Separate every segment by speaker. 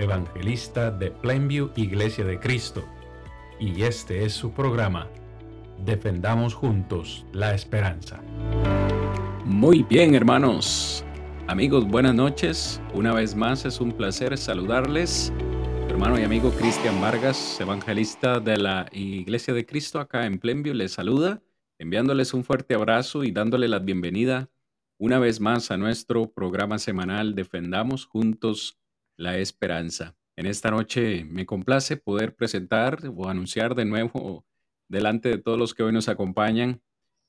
Speaker 1: evangelista de Plainview Iglesia de Cristo, y este es su programa, Defendamos Juntos la Esperanza. Muy bien, hermanos. Amigos, buenas noches. Una vez más es un placer saludarles. hermano y amigo Cristian Vargas, evangelista de la Iglesia de Cristo acá en Plainview, les saluda, enviándoles un fuerte abrazo y dándole la bienvenida una vez más a nuestro programa semanal Defendamos Juntos la Esperanza. En esta noche me complace poder presentar o anunciar de nuevo delante de todos los que hoy nos acompañan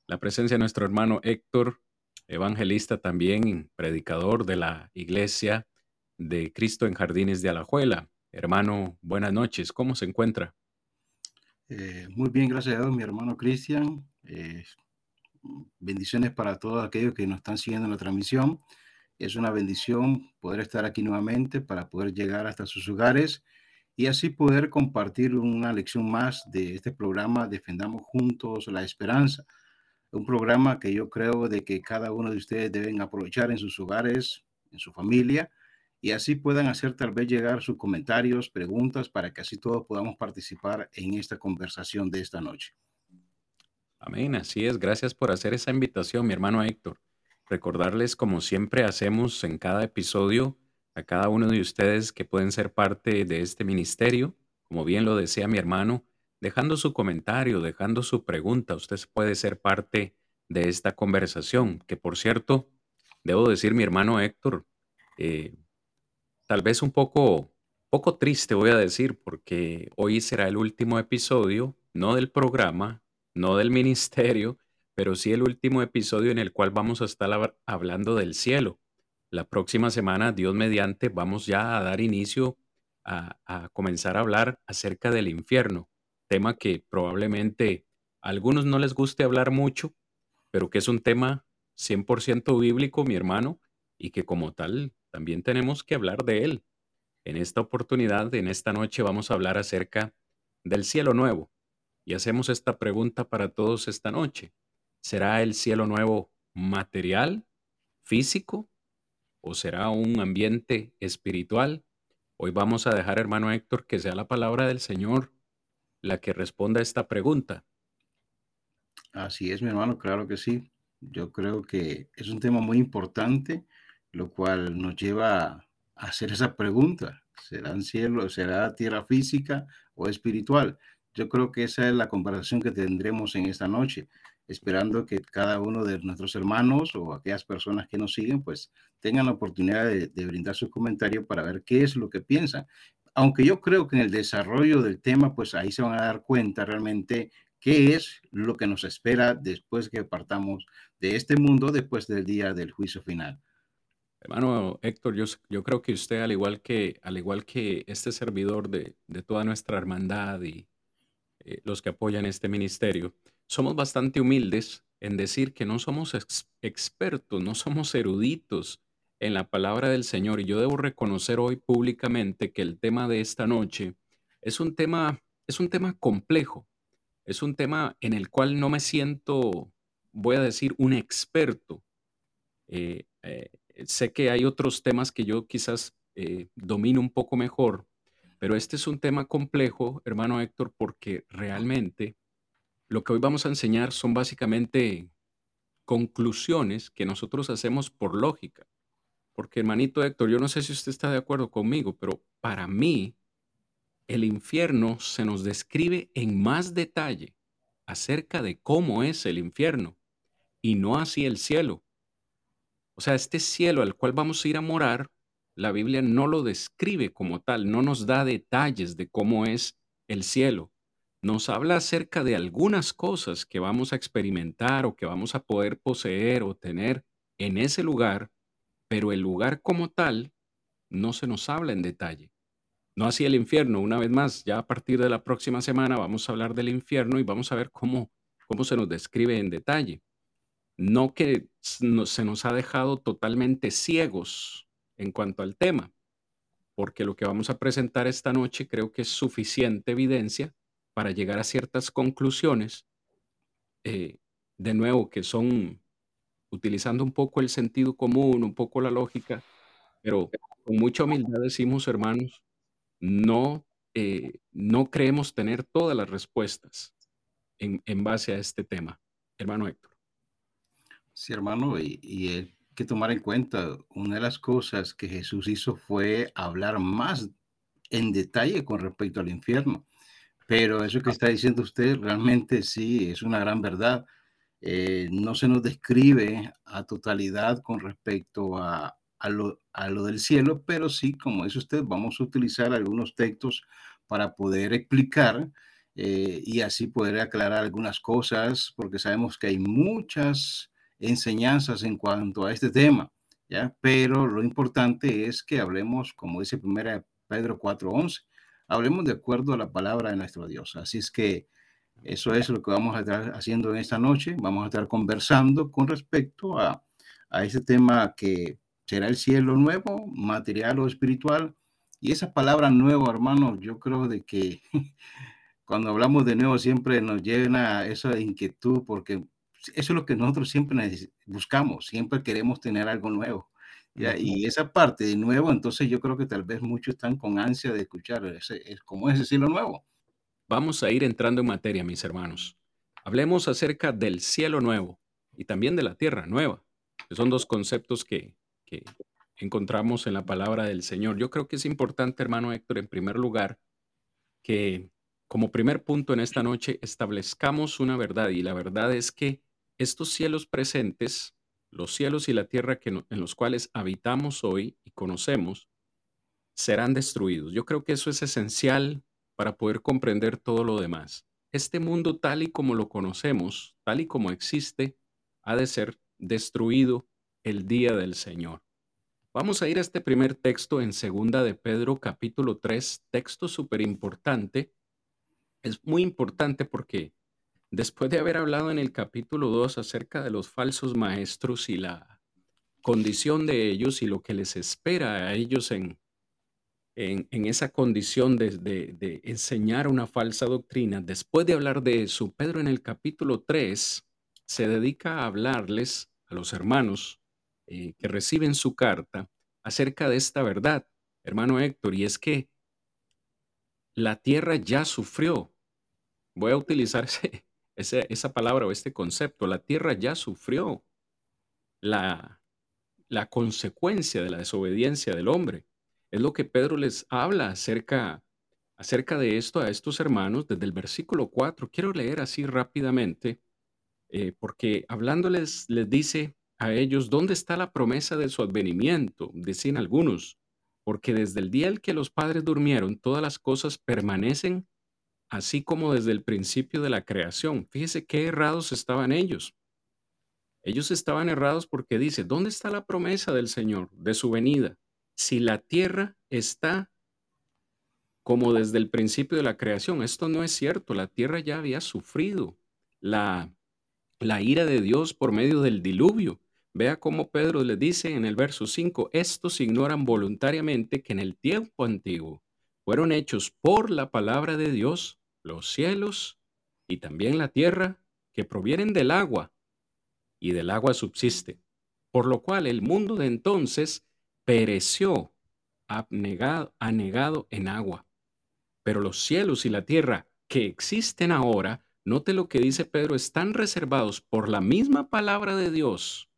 Speaker 1: la presencia de nuestro hermano Héctor, evangelista también, predicador de la Iglesia de Cristo en Jardines de Alajuela. Hermano, buenas noches, ¿cómo se encuentra?
Speaker 2: Eh, muy bien, gracias a Dios, mi hermano Cristian. Eh, bendiciones para todos aquellos que nos están siguiendo en la transmisión. Es una bendición poder estar aquí nuevamente para poder llegar hasta sus hogares y así poder compartir una lección más de este programa Defendamos Juntos la Esperanza. Un programa que yo creo de que cada uno de ustedes deben aprovechar en sus hogares, en su familia, y así puedan hacer tal vez llegar sus comentarios, preguntas, para que así todos podamos participar en esta conversación de esta noche.
Speaker 1: Amén, así es. Gracias por hacer esa invitación, mi hermano Héctor. Recordarles, como siempre hacemos en cada episodio, a cada uno de ustedes que pueden ser parte de este ministerio, como bien lo decía mi hermano, dejando su comentario, dejando su pregunta. Usted puede ser parte de esta conversación, que por cierto, debo decir, mi hermano Héctor, eh, tal vez un poco, poco triste voy a decir, porque hoy será el último episodio, no del programa, no del ministerio, pero sí el último episodio en el cual vamos a estar hablando del cielo. La próxima semana, Dios mediante, vamos ya a dar inicio a, a comenzar a hablar acerca del infierno, tema que probablemente a algunos no les guste hablar mucho, pero que es un tema 100% bíblico, mi hermano, y que como tal también tenemos que hablar de él. En esta oportunidad, en esta noche, vamos a hablar acerca del cielo nuevo, y hacemos esta pregunta para todos esta noche. ¿Será el cielo nuevo material, físico, o será un ambiente espiritual? Hoy vamos a dejar, hermano Héctor, que sea la palabra del Señor la que responda a esta pregunta.
Speaker 2: Así es, mi hermano, claro que sí. Yo creo que es un tema muy importante, lo cual nos lleva a hacer esa pregunta. ¿Será cielo, será tierra física o espiritual? Yo creo que esa es la comparación que tendremos en esta noche, esperando que cada uno de nuestros hermanos o aquellas personas que nos siguen, pues tengan la oportunidad de, brindar su comentario para ver qué es lo que piensan. Aunque yo creo que en el desarrollo del tema, pues ahí se van a dar cuenta realmente qué es lo que nos espera después que partamos de este mundo, después del día del juicio final.
Speaker 1: Hermano Héctor, yo, yo creo que usted, al igual que, al igual que este servidor de, de toda nuestra hermandad y, eh, los que apoyan este ministerio, somos bastante humildes en decir que no somos expertos, no somos eruditos en la palabra del Señor. Y yo debo reconocer hoy públicamente que el tema de esta noche es un tema, es un tema complejo, es un tema en el cual no me siento, voy a decir, un experto. Eh, eh, sé que hay otros temas que yo quizás domino un poco mejor, pero este es un tema complejo, hermano Héctor, porque realmente lo que hoy vamos a enseñar son básicamente conclusiones que nosotros hacemos por lógica. Porque, hermanito Héctor, yo no sé si usted está de acuerdo conmigo, pero para mí el infierno se nos describe en más detalle acerca de cómo es el infierno y no así el cielo. O sea, este cielo al cual vamos a ir a morar la Biblia no lo describe como tal, no nos da detalles de cómo es el cielo. Nos habla acerca de algunas cosas que vamos a experimentar o que vamos a poder poseer o tener en ese lugar, pero el lugar como tal no se nos habla en detalle. No así el infierno, una vez más, ya a partir de la próxima semana vamos a hablar del infierno y vamos a ver cómo, cómo se nos describe en detalle. No que se nos ha dejado totalmente ciegos en cuanto al tema, porque lo que vamos a presentar esta noche creo que es suficiente evidencia para llegar a ciertas conclusiones, eh, de nuevo, que son utilizando un poco el sentido común, un poco la lógica, pero con mucha humildad decimos, hermanos, no, eh, no creemos tener todas las respuestas en, base a este tema. Hermano Héctor.
Speaker 2: Sí, hermano, y, y hay que tomar en cuenta, una de las cosas que Jesús hizo fue hablar más en detalle con respecto al infierno. Pero eso que está diciendo usted realmente sí es una gran verdad. Eh, no se nos describe a totalidad con respecto a, a lo, a lo del cielo, pero sí, como dice usted, vamos a utilizar algunos textos para poder explicar eh, y así poder aclarar algunas cosas, porque sabemos que hay muchas enseñanzas en cuanto a este tema, ¿ya? Pero lo importante es que hablemos, como dice primera Pedro 4.11, hablemos de acuerdo a la palabra de nuestro Dios. Así es que eso es lo que vamos a estar haciendo en esta noche. Vamos a estar conversando con respecto a, a este tema que será el cielo nuevo, material o espiritual. Y esa palabra nuevo, hermano, yo creo de que cuando hablamos de nuevo siempre nos llena esa inquietud porque eso es lo que nosotros siempre buscamos, siempre queremos tener algo nuevo. ¿Ya? Y esa parte de nuevo, entonces yo creo que tal vez muchos están con ansia de escuchar ese, cómo es cielo nuevo.
Speaker 1: Vamos a ir entrando en materia, mis hermanos. Hablemos acerca del cielo nuevo y también de la tierra nueva, que son dos conceptos que que encontramos en la palabra del Señor. Yo creo que es importante, hermano Héctor, en primer lugar, que como primer punto en esta noche establezcamos una verdad y la verdad es que estos cielos presentes, los cielos y la tierra que en los cuales habitamos hoy y conocemos, serán destruidos. Yo creo que eso es esencial para poder comprender todo lo demás. Este mundo tal y como lo conocemos, tal y como existe, ha de ser destruido el día del Señor. Vamos a ir a este primer texto en Segunda de Pedro capítulo 3, texto súper importante. Es muy importante porque después de haber hablado en el capítulo 2 acerca de los falsos maestros y la condición de ellos y lo que les espera a ellos en, en, esa condición de, de, enseñar una falsa doctrina, después de hablar de eso, Pedro en el capítulo 3 se dedica a hablarles a los hermanos eh, que reciben su carta acerca de esta verdad, hermano Héctor, y es que la tierra ya sufrió. Voy a utilizar esa palabra o este concepto. La tierra ya sufrió la, la consecuencia de la desobediencia del hombre. Es lo que Pedro les habla acerca, acerca de esto a estos hermanos desde el versículo 4. Quiero leer así rápidamente, eh, porque hablándoles les dice, a ellos, ¿dónde está la promesa de su advenimiento? Decían algunos, porque desde el día en que los padres durmieron, todas las cosas permanecen así como desde el principio de la creación. Fíjese qué errados estaban ellos. Ellos estaban errados porque dice, ¿dónde está la promesa del Señor, de su venida? Si la tierra está como desde el principio de la creación, esto no es cierto, la tierra ya había sufrido la, ira de Dios por medio del diluvio. Vea cómo Pedro le dice en el verso 5, estos ignoran voluntariamente que en el tiempo antiguo fueron hechos por la palabra de Dios los cielos y también la tierra que provienen del agua y del agua subsiste, por lo cual el mundo de entonces pereció anegado, en agua. Pero los cielos y la tierra que existen ahora, note lo que dice Pedro, están reservados por la misma palabra de Dios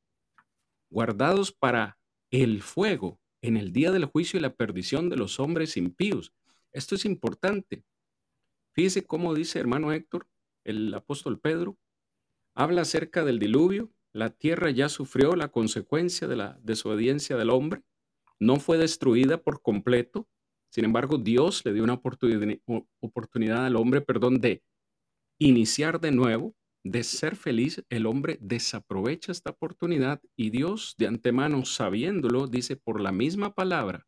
Speaker 1: guardados para el fuego en el día del juicio y la perdición de los hombres impíos. Esto es importante. Fíjese cómo dice hermano Héctor, el apóstol Pedro, habla acerca del diluvio. La tierra ya sufrió la consecuencia de la desobediencia del hombre. No fue destruida por completo. Sin embargo, Dios le dio una oportunidad al hombre, perdón, de iniciar de nuevo, de ser feliz, el hombre desaprovecha esta oportunidad y Dios de antemano, sabiéndolo, dice por la misma palabra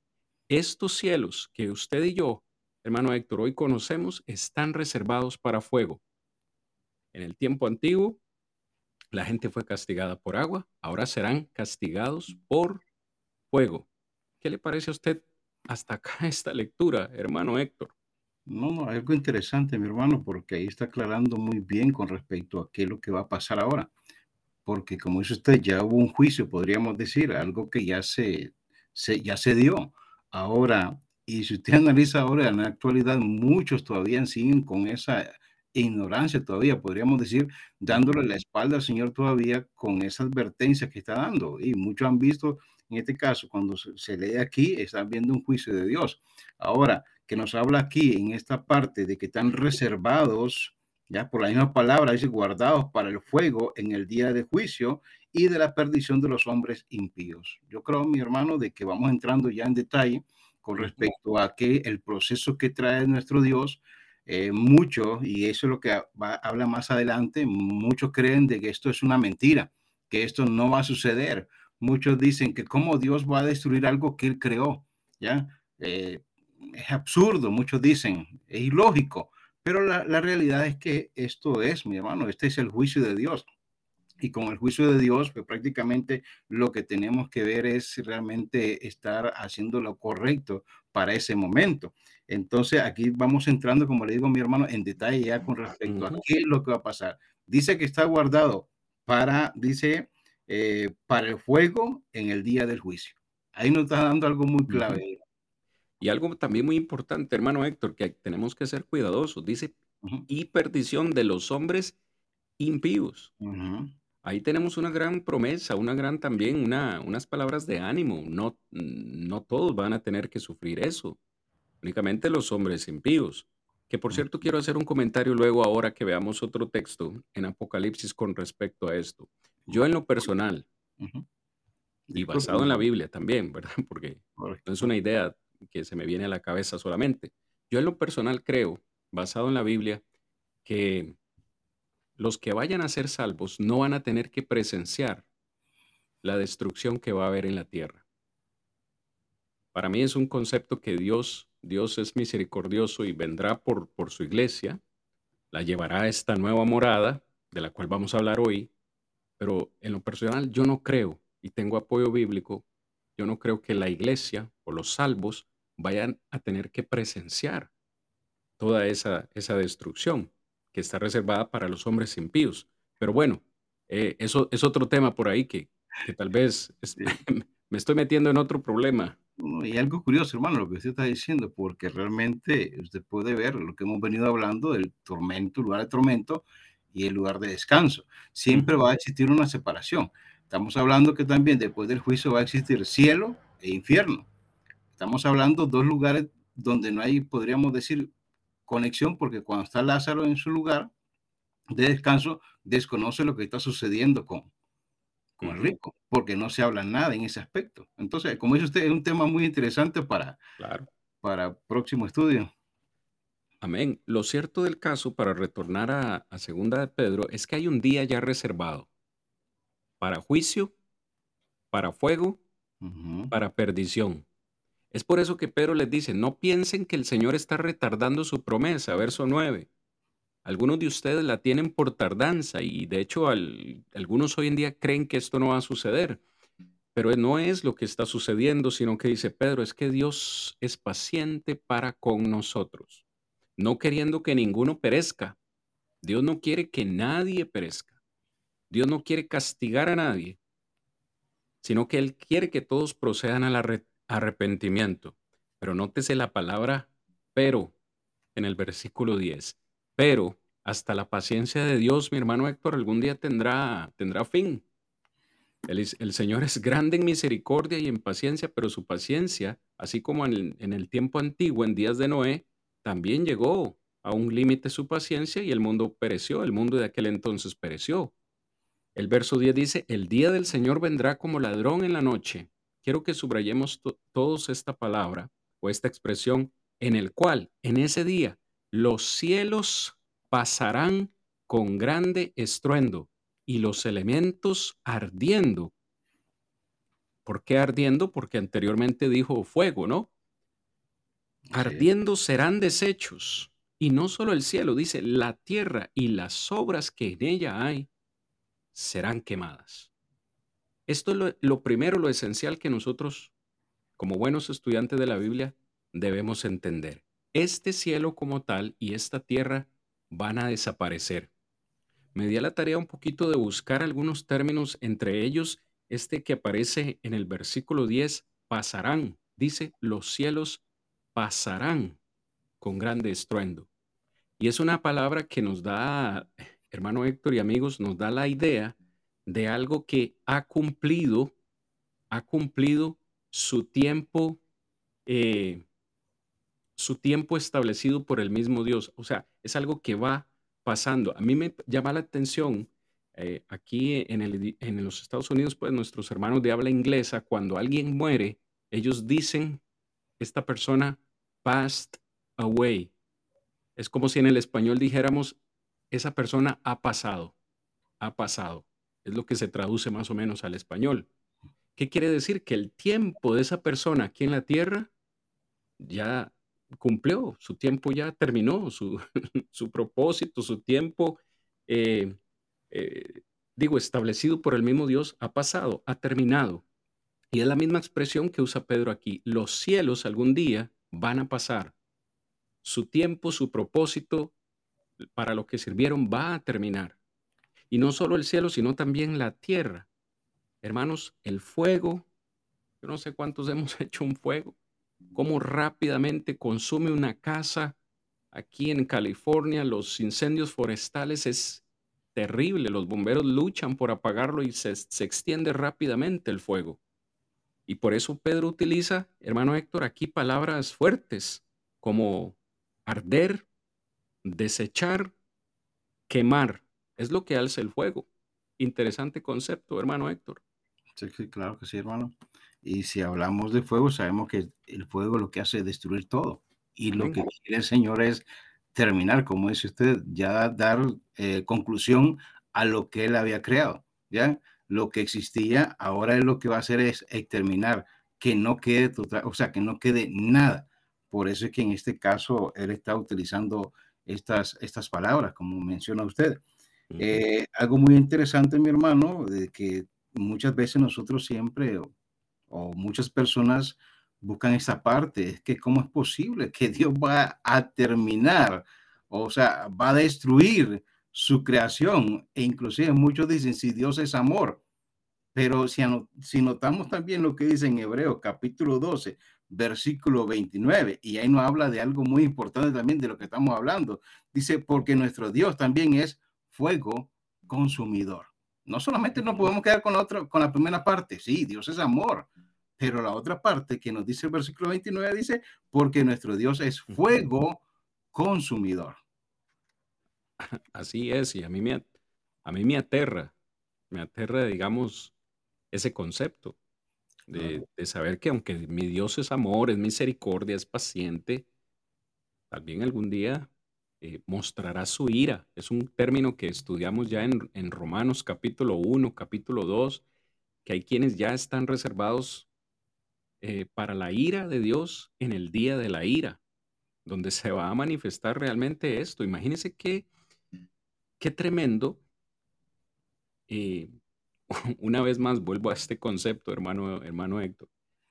Speaker 1: estos cielos que usted y yo, hermano Héctor, hoy conocemos, están reservados para fuego. En el tiempo antiguo, la gente fue castigada por agua, ahora serán castigados por fuego. ¿Qué le parece a usted hasta acá esta lectura, hermano Héctor?
Speaker 2: No, algo interesante, mi hermano, porque ahí está aclarando muy bien con respecto a qué es lo que va a pasar ahora. Porque como dice usted, ya hubo un juicio, podríamos decir, algo que ya se ya se dio. Ahora, y si usted analiza ahora en la actualidad, muchos todavía siguen con esa ignorancia todavía, podríamos decir, dándole la espalda al Señor todavía con esa advertencia que está dando. Y muchos han visto, en este caso, cuando se, lee aquí, están viendo un juicio de Dios. Ahora, que nos habla aquí en esta parte de que están reservados, ya por la misma palabra, dice guardados para el fuego en el día de juicio y de la perdición de los hombres impíos. Yo creo, mi hermano, de que vamos entrando ya en detalle con respecto a que el proceso que trae nuestro Dios eh, muchos, y eso es lo que habla más adelante, muchos creen de que esto es una mentira, que esto no va a suceder. Muchos dicen que cómo Dios va a destruir algo que él creó, ¿ya? Eh, es absurdo, muchos dicen, es ilógico, pero la, la realidad es que esto es, mi hermano, este es el juicio de Dios y con el juicio de Dios, pues prácticamente lo que tenemos que ver es realmente estar haciendo lo correcto para ese momento. Entonces aquí vamos entrando, como le digo a mi hermano, en detalle ya con respecto a qué es lo que va a pasar. Dice que está guardado para, dice, eh, para el fuego en el día del juicio. Ahí nos está dando algo muy clave.
Speaker 1: Y algo también muy importante, hermano Héctor, que tenemos que ser cuidadosos. Dice, y perdición de los hombres impíos. Ahí tenemos una gran promesa, una gran también, una, unas palabras de ánimo. No, no todos van a tener que sufrir eso, únicamente los hombres impíos. Que por cierto quiero hacer un comentario luego ahora que veamos otro texto en Apocalipsis con respecto a esto. Yo en lo personal, y basado en la Biblia también, ¿verdad? Porque no es una idea que se me viene a la cabeza solamente. Yo en lo personal creo, basado en la Biblia, que los que vayan a ser salvos no van a tener que presenciar la destrucción que va a haber en la tierra. Para mí es un concepto que Dios, Dios es misericordioso y vendrá por, por su iglesia, la llevará a esta nueva morada, de la cual vamos a hablar hoy, pero en lo personal yo no creo, y tengo apoyo bíblico, yo no creo que la iglesia o los salvos vayan a tener que presenciar toda esa, esa destrucción que está reservada para los hombres impíos. Pero bueno, eh, eso es otro tema por ahí que, que tal vez me estoy metiendo en otro problema.
Speaker 2: Y algo curioso, hermano, lo que usted está diciendo, porque realmente usted puede ver lo que hemos venido hablando del tormento, lugar de tormento y el lugar de descanso. Siempre va a existir una separación. Estamos hablando que también después del juicio va a existir cielo e infierno. Estamos hablando dos lugares donde no hay, podríamos decir, conexión porque cuando está Lázaro en su lugar de descanso, desconoce lo que está sucediendo con, con el rico, porque no se habla nada en ese aspecto. Entonces, como dice usted, es un tema muy interesante para,
Speaker 1: claro.
Speaker 2: para próximo estudio.
Speaker 1: Amén. Lo cierto del caso, para retornar a, a Segunda de Pedro, es que hay un día ya reservado para juicio, para fuego, para perdición. Es por eso que Pedro les dice, no piensen que el Señor está retardando su promesa, verso 9. Algunos de ustedes la tienen por tardanza y de hecho algunos hoy en día creen que esto no va a suceder. Pero no es lo que está sucediendo, sino que dice Pedro, es que Dios es paciente para con nosotros, no queriendo que ninguno perezca. Dios no quiere que nadie perezca. Dios no quiere castigar a nadie, sino que Él quiere que todos procedan a la, arrepentimiento. Pero nótese la palabra pero en el versículo 10. Pero hasta la paciencia de Dios, mi hermano Héctor, algún día tendrá, tendrá fin. El, Señor es grande en misericordia y en paciencia, pero su paciencia, así como en el, en el tiempo antiguo, en días de Noé, también llegó a un límite su paciencia y el mundo pereció, el mundo de aquel entonces pereció. El verso 10 dice, el día del Señor vendrá como ladrón en la noche, quiero que subrayemos todos esta palabra o esta expresión en el cual en ese día los cielos pasarán con grande estruendo y los elementos ardiendo. ¿Por qué ardiendo? Porque anteriormente dijo fuego, ¿no? ardiendo serán deshechos. Y no solo el cielo, dice, la tierra y las obras que en ella hay serán quemadas. Esto es lo, lo primero, lo esencial que nosotros, como buenos estudiantes de la Biblia, debemos entender. Este cielo como tal y esta tierra van a desaparecer. Me di a la tarea un poquito de buscar algunos términos, entre ellos este que aparece en el versículo 10, pasarán. Dice, los cielos pasarán con grande estruendo. Y es una palabra que nos da, hermano Héctor y amigos, nos da la idea de algo que ha cumplido, ha cumplido su tiempo, eh, su tiempo establecido por el mismo Dios. O sea, es algo que va pasando. A mí me llama la atención, eh, aquí en, el, en los Estados Unidos, pues nuestros hermanos de habla inglesa, cuando alguien muere, ellos dicen, esta persona passed away. Es como si en el español dijéramos, esa persona ha pasado, ha pasado. Es lo que se traduce más o menos al español. ¿Qué quiere decir? Que el tiempo de esa persona aquí en la tierra ya cumplió, su tiempo ya terminó, su, propósito, su tiempo, eh, eh, digo, establecido por el mismo Dios, ha pasado, ha terminado. Y es la misma expresión que usa Pedro aquí. Los cielos algún día van a pasar. Su tiempo, su propósito para lo que sirvieron va a terminar. Y no solo el cielo, sino también la tierra. Hermanos, el fuego, yo no sé cuántos hemos hecho un fuego, cómo rápidamente consume una casa. Aquí en California los incendios forestales es terrible, los bomberos luchan por apagarlo y se, se extiende rápidamente el fuego. Y por eso Pedro utiliza, hermano Héctor, aquí palabras fuertes como arder, desechar, quemar. Es lo que alza el fuego. Interesante concepto, hermano Héctor.
Speaker 2: Sí, sí, claro que sí, hermano. Y si hablamos de fuego, sabemos que el fuego lo que hace es destruir todo. Y lo que quiere el Señor es terminar, como dice usted, ya dar eh, conclusión a lo que Él había creado. ¿ya? Lo que existía, ahora Él lo que va a hacer es exterminar, que no quede o sea, que no quede nada. Por eso es que en este caso Él está utilizando estas, estas palabras, como menciona usted. Eh, algo muy interesante, mi hermano, de que muchas veces nosotros siempre o, muchas personas buscan esa parte, es que cómo es posible que Dios va a terminar, o sea, va a destruir su creación, e inclusive muchos dicen, si Dios es amor, pero si, si notamos también lo que dice en Hebreo capítulo 12, versículo 29, y ahí nos habla de algo muy importante también de lo que estamos hablando, dice, porque nuestro Dios también es fuego consumidor. No solamente nos podemos quedar con, otro, con la primera parte, sí, Dios es amor, pero la otra parte que nos dice el versículo 29 dice, porque nuestro Dios es fuego consumidor.
Speaker 1: Así es, y a mí me, a mí me aterra, me aterra, digamos, ese concepto de, de, saber que aunque mi Dios es amor, es misericordia, es paciente, también algún día eh, mostrará su ira. Es un término que estudiamos ya en, en Romanos capítulo 1, capítulo 2, que hay quienes ya están reservados eh, para la ira de Dios en el día de la ira, donde se va a manifestar realmente esto. Imagínense qué, qué tremendo. Eh, una vez más vuelvo a este concepto, hermano, hermano Héctor,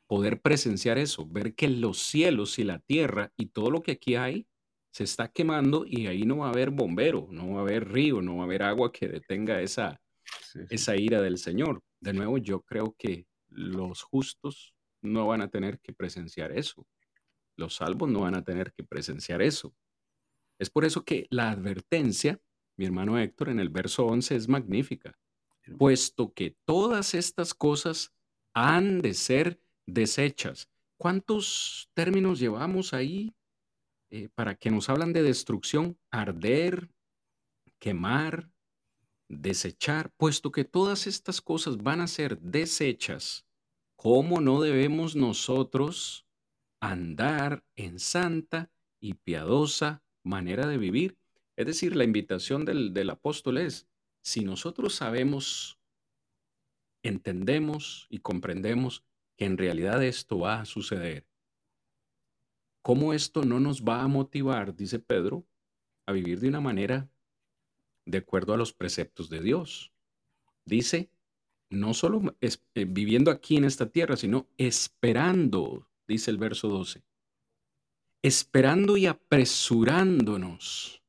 Speaker 1: poder presenciar eso, ver que los cielos y la tierra y todo lo que aquí hay se está quemando y ahí no va a haber bombero, no va a haber río, no va a haber agua que detenga esa, esa ira del Señor. De nuevo, yo creo que los justos no van a tener que presenciar eso. Los salvos no van a tener que presenciar eso. Es por eso que la advertencia, mi hermano Héctor, en el verso 11 es magnífica, puesto que todas estas cosas han de ser desechas. ¿Cuántos términos llevamos ahí eh, para que nos hablan de destrucción, arder, quemar, desechar, puesto que todas estas cosas van a ser desechas, ¿cómo no debemos nosotros andar en santa y piadosa manera de vivir? Es decir, la invitación del, del apóstol es, si nosotros sabemos, entendemos y comprendemos que en realidad esto va a suceder, ¿cómo esto no nos va a motivar, dice Pedro, a vivir de una manera de acuerdo a los preceptos de Dios? Dice, no solo eh, viviendo aquí en esta tierra, sino esperando, dice el verso 12, esperando y apresurándonos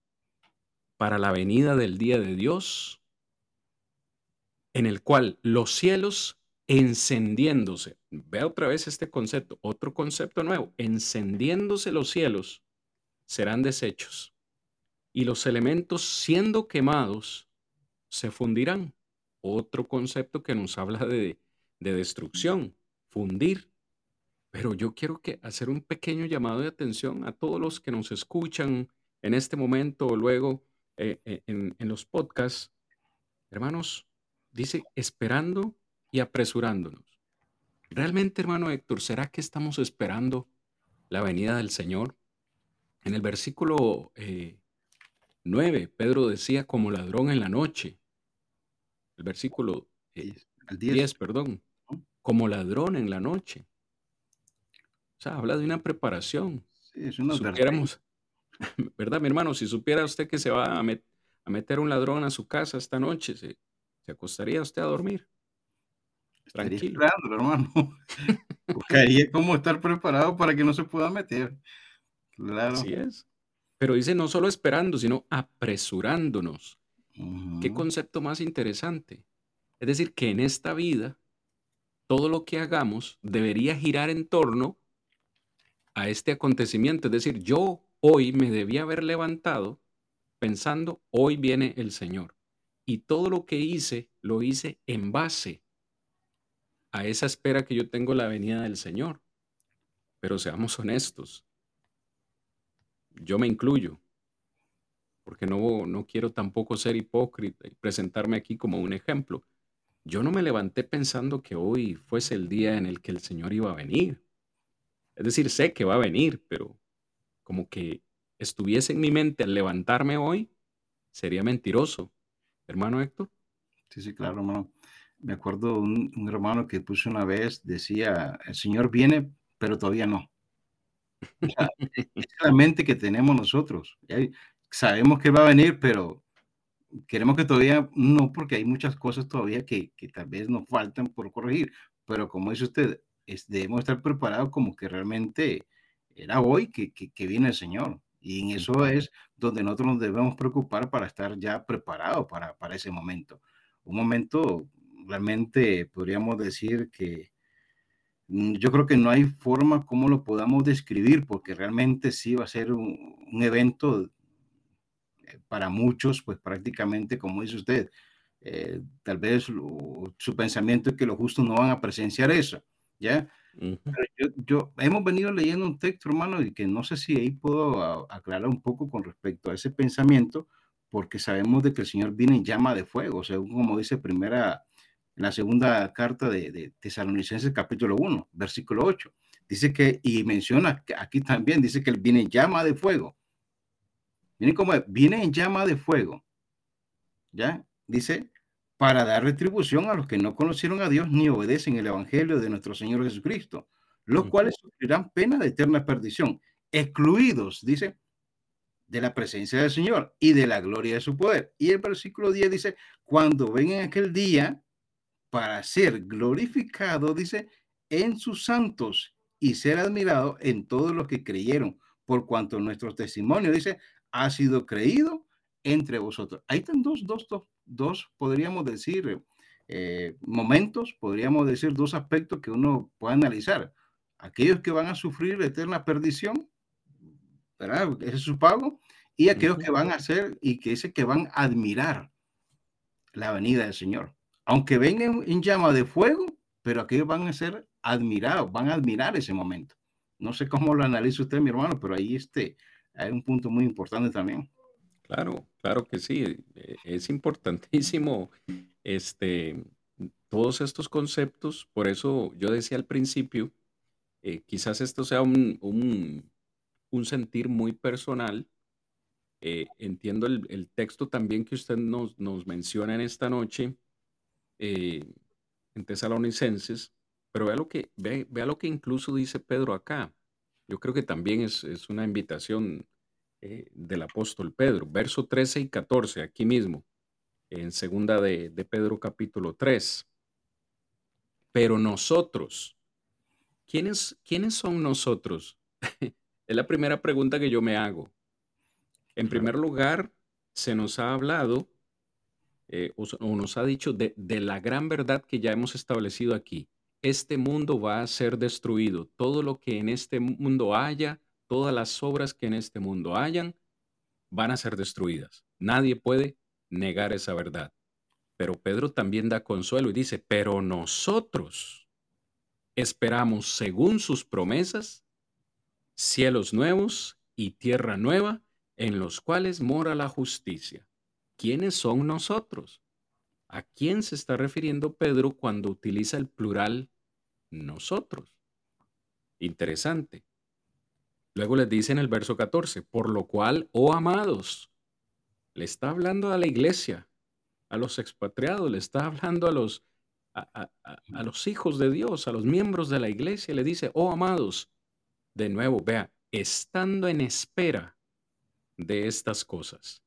Speaker 1: para la venida del día de Dios, en el cual los cielos encendiéndose, ve otra vez este concepto, otro concepto nuevo, encendiéndose los cielos serán deshechos y los elementos siendo quemados se fundirán. Otro concepto que nos habla de, de destrucción, fundir. Pero yo quiero que hacer un pequeño llamado de atención a todos los que nos escuchan en este momento o luego eh, eh, en, en los podcasts. Hermanos, dice esperando y apresurándonos. Realmente, hermano Héctor, ¿será que estamos esperando la venida del Señor? En el versículo eh, 9, Pedro decía como ladrón en la noche. El versículo eh, 10. 10, perdón, como ladrón en la noche. O sea, habla de una preparación.
Speaker 2: Sí, es una
Speaker 1: Supiéramos, ¿verdad, mi hermano? Si supiera usted que se va a, met a meter un ladrón a su casa esta noche, ¿se, se acostaría usted a dormir? Tranquilo.
Speaker 2: esperándolo, hermano. Buscaría cómo estar preparado para que no se pueda meter. Claro.
Speaker 1: Así es. Pero dice no solo esperando, sino apresurándonos. Qué
Speaker 2: Ujú.
Speaker 1: concepto más interesante. Es decir, que en esta vida todo lo que hagamos debería girar en torno a este acontecimiento. Es decir, yo hoy me debía haber levantado pensando, hoy viene el Señor. Y todo lo que hice, lo hice en base a esa espera que yo tengo la venida del Señor. Pero seamos honestos, yo me incluyo, porque no, no quiero tampoco ser hipócrita y presentarme aquí como un ejemplo. Yo no me levanté pensando que hoy fuese el día en el que el Señor iba a venir. Es decir, sé que va a venir, pero como que estuviese en mi mente al levantarme hoy, sería mentiroso. Hermano Héctor.
Speaker 2: Sí, sí, claro, hermano. Me acuerdo un, un hermano que puso una vez, decía, el Señor viene, pero todavía no. O sea, e- es la mente que tenemos nosotros. Sabemos que va a venir, pero queremos que todavía no, porque hay muchas cosas todavía que, que tal vez nos faltan por corregir. Pero como dice usted, es, debemos estar preparados como que realmente era hoy que, que, que viene el Señor. Y en eso es donde nosotros nos debemos preocupar para estar ya preparados para, para ese momento. Un momento realmente podríamos decir que mm, yo creo que no hay forma como lo podamos describir, porque realmente sí va a ser un, un evento eh, para muchos, pues prácticamente, como dice usted, eh, tal vez lo- su pensamiento es que los justos no van a presenciar eso, ¿ya? yo, yo- hemos venido leyendo un texto, hermano, y que no sé si ahí puedo a- aclarar un poco con respecto a ese pensamiento, porque sabemos de que el Señor viene en llama de fuego, según como dice primera, en la segunda carta de, de Tesalonicenses capítulo 1, versículo 8. Dice que, y menciona que aquí también, dice que él viene en llama de fuego. Miren cómo es, viene en llama de fuego, ¿ya? Dice, para dar retribución a los que no conocieron a Dios ni obedecen el Evangelio de nuestro Señor Jesucristo, los cuales sufrirán pena de eterna perdición, excluidos, dice, de la presencia del Señor y de la gloria de su poder. Y el versículo 10 dice, cuando venga aquel día para ser glorificado, dice, en sus santos y ser admirado en todos los que creyeron, por cuanto nuestro testimonio, dice, ha sido creído entre vosotros. Ahí están dos, dos, dos, dos podríamos decir, eh, momentos, podríamos decir dos aspectos que uno puede analizar. Aquellos que van a sufrir eterna perdición, ¿verdad? Ese es su pago. Y aquellos que van a hacer y que dice que van a admirar la venida del Señor. Aunque vengan en llama de fuego, pero aquellos van a ser admirados, van a admirar ese momento. No sé cómo lo analiza usted, mi hermano, pero ahí este, hay un punto muy importante también.
Speaker 1: Claro, claro que sí. eh, Es importantísimo este, todos estos conceptos. Por eso yo decía al principio, eh, quizás esto sea un, un- sentir muy personal. eh, entiendo el, el texto también que usted nos, nos menciona en esta noche eh, en Tesalonicenses, pero vea lo que, ve- vea lo que incluso dice Pedro acá. yo creo que también es, es una invitación eh, del apóstol Pedro, verso 13 y 14, aquí mismo, en segunda de, de Pedro capítulo 3. Pero nosotros, ¿quiénes, ¿quiénes son nosotros? es la primera pregunta que yo me hago. En primer lugar, se nos ha hablado eh, o, nos ha dicho de, de la gran verdad que ya hemos establecido aquí. Este mundo va a ser destruido. Todo lo que en este mundo haya, todas las obras que en este mundo hayan, van a ser destruidas. Nadie puede negar esa verdad. Pero Pedro también da consuelo y dice, pero nosotros esperamos, según sus promesas, cielos nuevos y tierra nueva en los cuales mora la justicia. ¿Quiénes son nosotros? ¿A quién se está refiriendo Pedro cuando utiliza el plural nosotros? Interesante. Luego les dice en el verso 14, por lo cual, oh amados, le está hablando a la iglesia, a los expatriados, le está hablando a los, a, a, los hijos de Dios, a los miembros de la iglesia, le dice, oh amados, de nuevo, vea, estando en espera de estas cosas,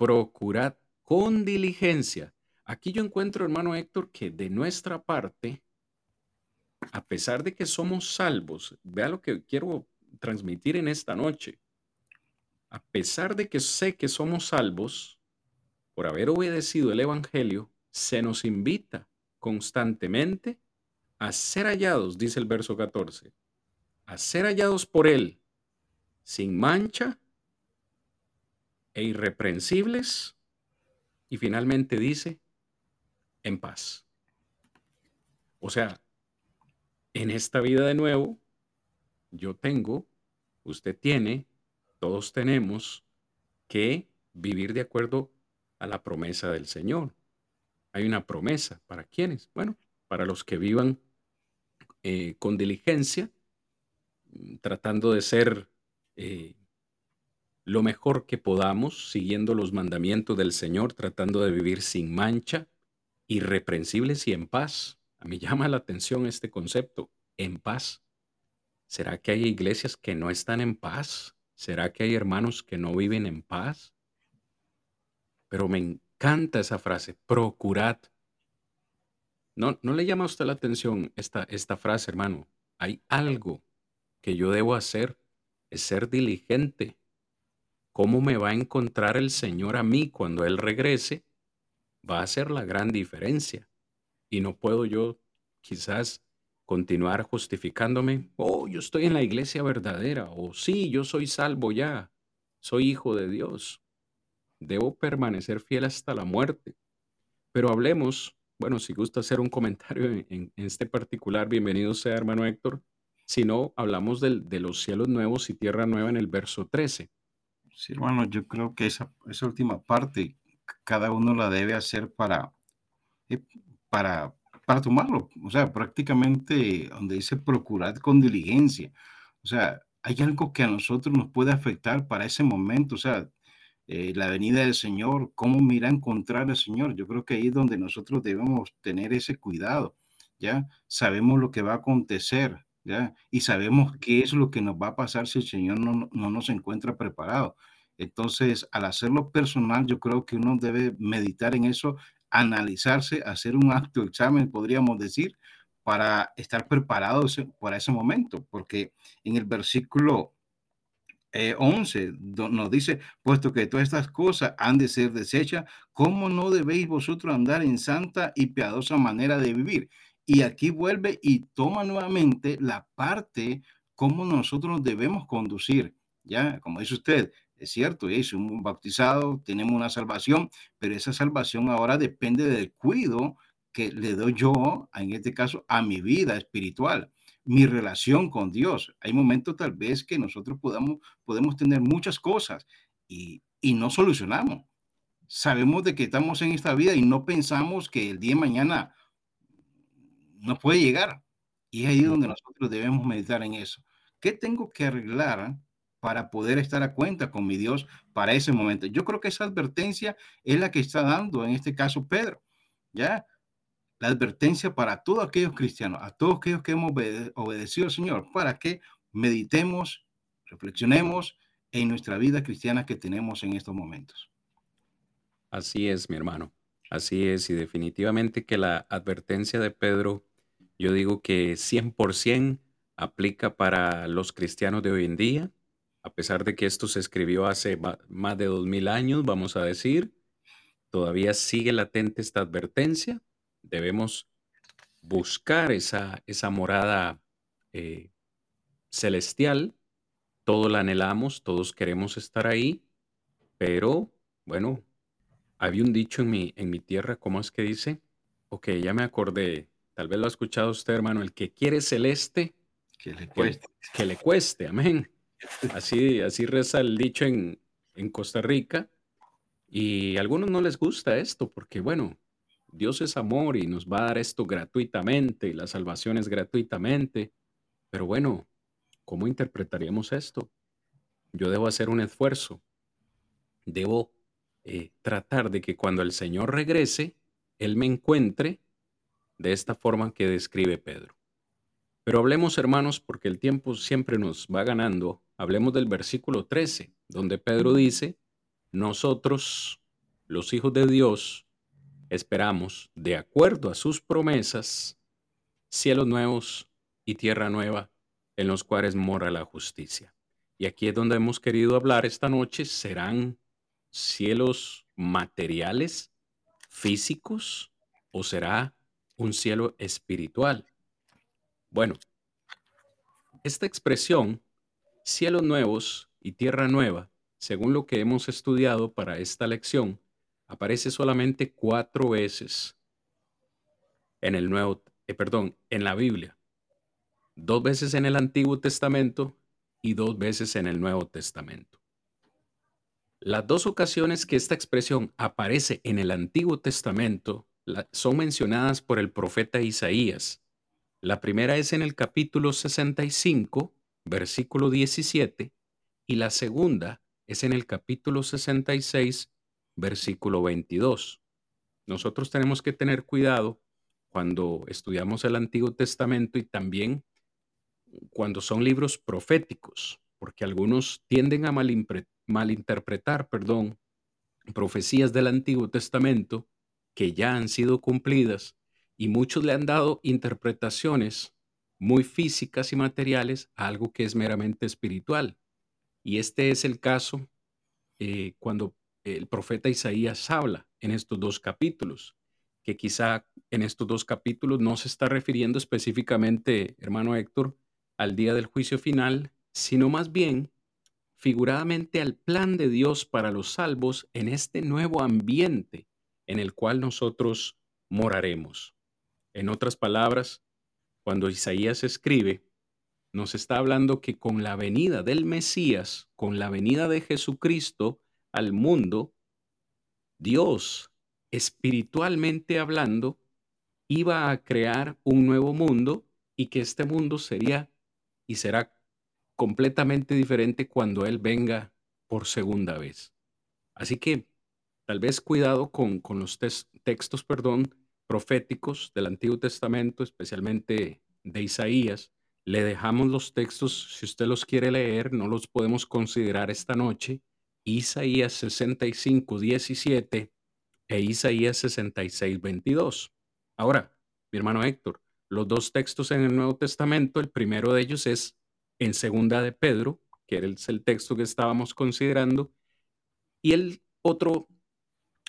Speaker 1: procurad con diligencia. Aquí yo encuentro, hermano Héctor, que de nuestra parte, a pesar de que somos salvos, vea lo que quiero transmitir en esta noche. A pesar de que sé que somos salvos, por haber obedecido el Evangelio, se nos invita constantemente a ser hallados, dice el verso 14, a ser hallados por Él, sin mancha e irreprensibles. Y finalmente dice, en paz. O sea, en esta vida de nuevo, yo tengo, usted tiene, todos tenemos que vivir de acuerdo a la promesa del Señor. Hay una promesa. ¿Para quiénes? Bueno, para los que vivan eh, con diligencia, tratando de ser eh, lo mejor que podamos, siguiendo los mandamientos del Señor, tratando de vivir sin mancha, irreprensibles y en paz. A mí llama la atención este concepto, en paz. ¿Será que hay iglesias que no están en paz? ¿Será que hay hermanos que no viven en paz? Pero me encanta esa frase, procurad. ¿No, no le llama a usted la atención esta, esta frase, hermano? Hay algo que yo debo hacer, es ser diligente. ¿Cómo me va a encontrar el Señor a mí cuando Él regrese? Va a ser la gran diferencia. Y no puedo yo quizás continuar justificándome, oh, yo estoy en la iglesia verdadera, o sí, yo soy salvo ya, soy hijo de Dios. Debo permanecer fiel hasta la muerte. Pero hablemos, bueno, si gusta hacer un comentario en, este particular, bienvenido sea hermano Héctor. Si no, hablamos del, de los cielos nuevos y tierra nueva en el verso 13.
Speaker 2: Sí, hermano, yo creo que esa, esa última parte cada uno la debe hacer para, eh, para para tomarlo. O sea, prácticamente donde dice procurar con diligencia. O sea, hay algo que a nosotros nos puede afectar para ese momento. O sea, eh, la venida del Señor, cómo mira encontrar al Señor. Yo creo que ahí es donde nosotros debemos tener ese cuidado. ¿Ya? Sabemos lo que va a acontecer. Y sabemos qué es lo que nos va a pasar si el Señor no, no nos encuentra preparado. Entonces, al hacerlo personal, yo creo que uno debe meditar en eso analizarse, hacer un acto examen, podríamos decir, para estar preparados para ese momento, porque en el versículo 11 eh, nos dice, puesto que todas estas cosas han de ser desechas, ¿cómo no debéis vosotros andar en santa y piadosa manera de vivir? Y aquí vuelve y toma nuevamente la parte cómo nosotros debemos conducir. Ya, como dice usted, es cierto, es un bautizado, tenemos una salvación, pero esa salvación ahora depende del cuidado que le doy yo, en este caso, a mi vida espiritual, mi relación con Dios. Hay momentos tal vez que nosotros podamos, podemos tener muchas cosas y, y no solucionamos. Sabemos de que estamos en esta vida y no pensamos que el día de mañana no puede llegar. Y es ahí donde nosotros debemos meditar en eso. ¿Qué tengo que arreglar para poder estar a cuenta con mi Dios para ese momento. Yo creo que esa advertencia es la que está dando en este caso Pedro, ¿ya? La advertencia para todos aquellos cristianos, a todos aquellos que hemos obedecido al Señor, ¿para qué? meditemos, reflexionemos en nuestra vida cristiana que tenemos en estos momentos.
Speaker 1: Así es, mi hermano. Así es, y definitivamente que la advertencia de Pedro, yo digo que 100% aplica para los cristianos de hoy en día, a pesar de que esto se escribió hace más de dos mil años, vamos a decir, todavía sigue latente esta advertencia. Debemos buscar esa, esa morada eh, celestial. Todos la anhelamos, todos queremos estar ahí, pero bueno, había un dicho en mi, en mi tierra, ¿cómo es que dice? Ok, ya me acordé, tal vez lo ha escuchado usted, hermano, el que quiere celeste,
Speaker 2: que le cueste.
Speaker 1: Que, le cueste, amén. Así, así reza el dicho en, en Costa Rica. Y a algunos no les gusta esto porque, bueno, Dios es amor y nos va a dar esto gratuitamente y la salvación es gratuitamente. Pero bueno, ¿cómo interpretaríamos esto? Yo debo hacer un esfuerzo. Debo eh, tratar de que cuando el Señor regrese, Él me encuentre de esta forma que describe Pedro. Pero hablemos, hermanos, porque el tiempo siempre nos va ganando. Hablemos del versículo 13, donde Pedro dice, nosotros, los hijos de Dios, esperamos, de acuerdo a sus promesas, cielos nuevos y tierra nueva en los cuales mora la justicia. Y aquí es donde hemos querido hablar esta noche. ¿Serán cielos materiales, físicos, o será un cielo espiritual? Bueno, esta expresión, cielos nuevos y tierra nueva, según lo que hemos estudiado para esta lección, aparece solamente cuatro veces en el Nuevo, eh, perdón, en la Biblia. Dos veces en el Antiguo Testamento y dos veces en el Nuevo Testamento. Las dos ocasiones que esta expresión aparece en el Antiguo Testamento son mencionadas por el profeta Isaías. La primera es en el capítulo 65, versículo 17, y la segunda es en el capítulo 66, versículo 22. Nosotros tenemos que tener cuidado cuando estudiamos el Antiguo Testamento y también cuando son libros proféticos, porque algunos tienden a malinterpretar, perdón, profecías del Antiguo Testamento que ya han sido cumplidas y muchos le han dado interpretaciones muy físicas y materiales a algo que es meramente espiritual. Y este es el caso eh, cuando el profeta Isaías habla en estos dos capítulos, que quizá en estos dos capítulos no se está refiriendo específicamente, hermano Héctor, al día del juicio final, sino más bien figuradamente al plan de Dios para los salvos en este nuevo ambiente en el cual nosotros moraremos. En otras palabras, cuando Isaías escribe, nos está hablando que con la venida del Mesías, con la venida de Jesucristo, al mundo, Dios, espiritualmente hablando, iba a crear un nuevo mundo y que este mundo sería y será completamente diferente cuando Él venga por segunda vez. Así que tal vez cuidado con, con los textos perdón, proféticos del Antiguo Testamento, especialmente de Isaías. Le dejamos los textos, si usted los quiere leer, no los podemos considerar esta noche, Isaías 65, 17 e Isaías 66, 22. Ahora, mi hermano Héctor, los dos textos en el Nuevo Testamento, el primero de ellos es en Segunda de Pedro, que es el texto que estábamos considerando, y el otro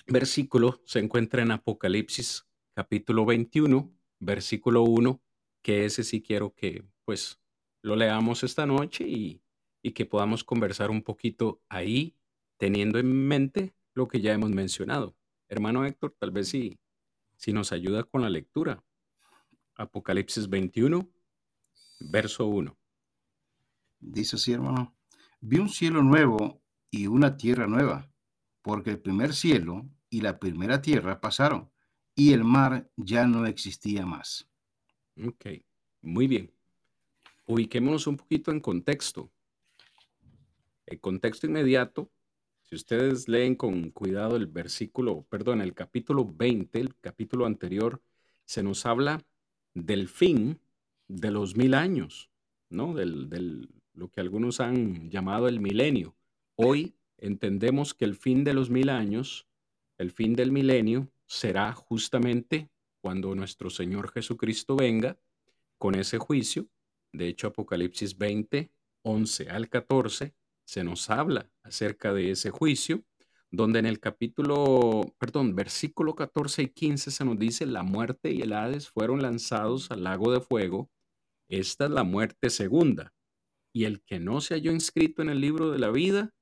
Speaker 1: versículo se encuentra en Apocalipsis capítulo 21, versículo 1, que ese sí quiero que pues lo leamos esta noche y, y que podamos conversar un poquito ahí teniendo en mente lo que ya hemos mencionado. Hermano Héctor, tal vez si, si nos ayuda con la lectura. Apocalipsis 21, verso 1.
Speaker 2: Dice así, hermano, vi un cielo nuevo y una tierra nueva, porque el primer cielo y la primera tierra pasaron, y el mar ya no existía más.
Speaker 1: Ok, muy bien. Ubiquémonos un poquito en contexto. El contexto inmediato si ustedes leen con cuidado el versículo, perdón, el capítulo 20, el capítulo anterior, se nos habla del fin de los mil años, ¿no? Del, del, lo que algunos han llamado el milenio. Hoy entendemos que el fin de los mil años, el fin del milenio, será justamente cuando nuestro Señor Jesucristo venga con ese juicio. De hecho, Apocalipsis 20, 11 al 14, se nos habla acerca de ese juicio, donde en el capítulo, perdón, versículo 14 y 15 se nos dice, la muerte y el Hades fueron lanzados al lago de fuego. Esta es la muerte segunda. Y el que no se halló inscrito en el libro de la vida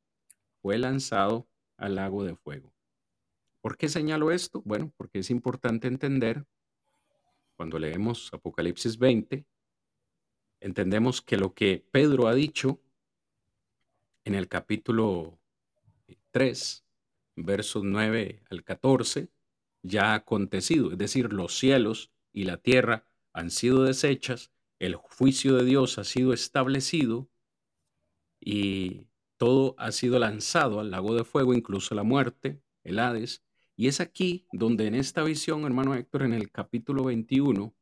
Speaker 1: fue lanzado al lago de fuego. ¿Por qué señalo esto? Bueno, porque es importante entender, cuando leemos Apocalipsis 20, entendemos que lo que Pedro ha dicho en el capítulo 3, versos 9 al 14, ya ha acontecido, es decir, los cielos y la tierra han sido deshechas, el juicio de Dios ha sido establecido y todo ha sido lanzado al lago de fuego, incluso la muerte, el Hades, y es aquí donde en esta visión, hermano Héctor, en el capítulo 21,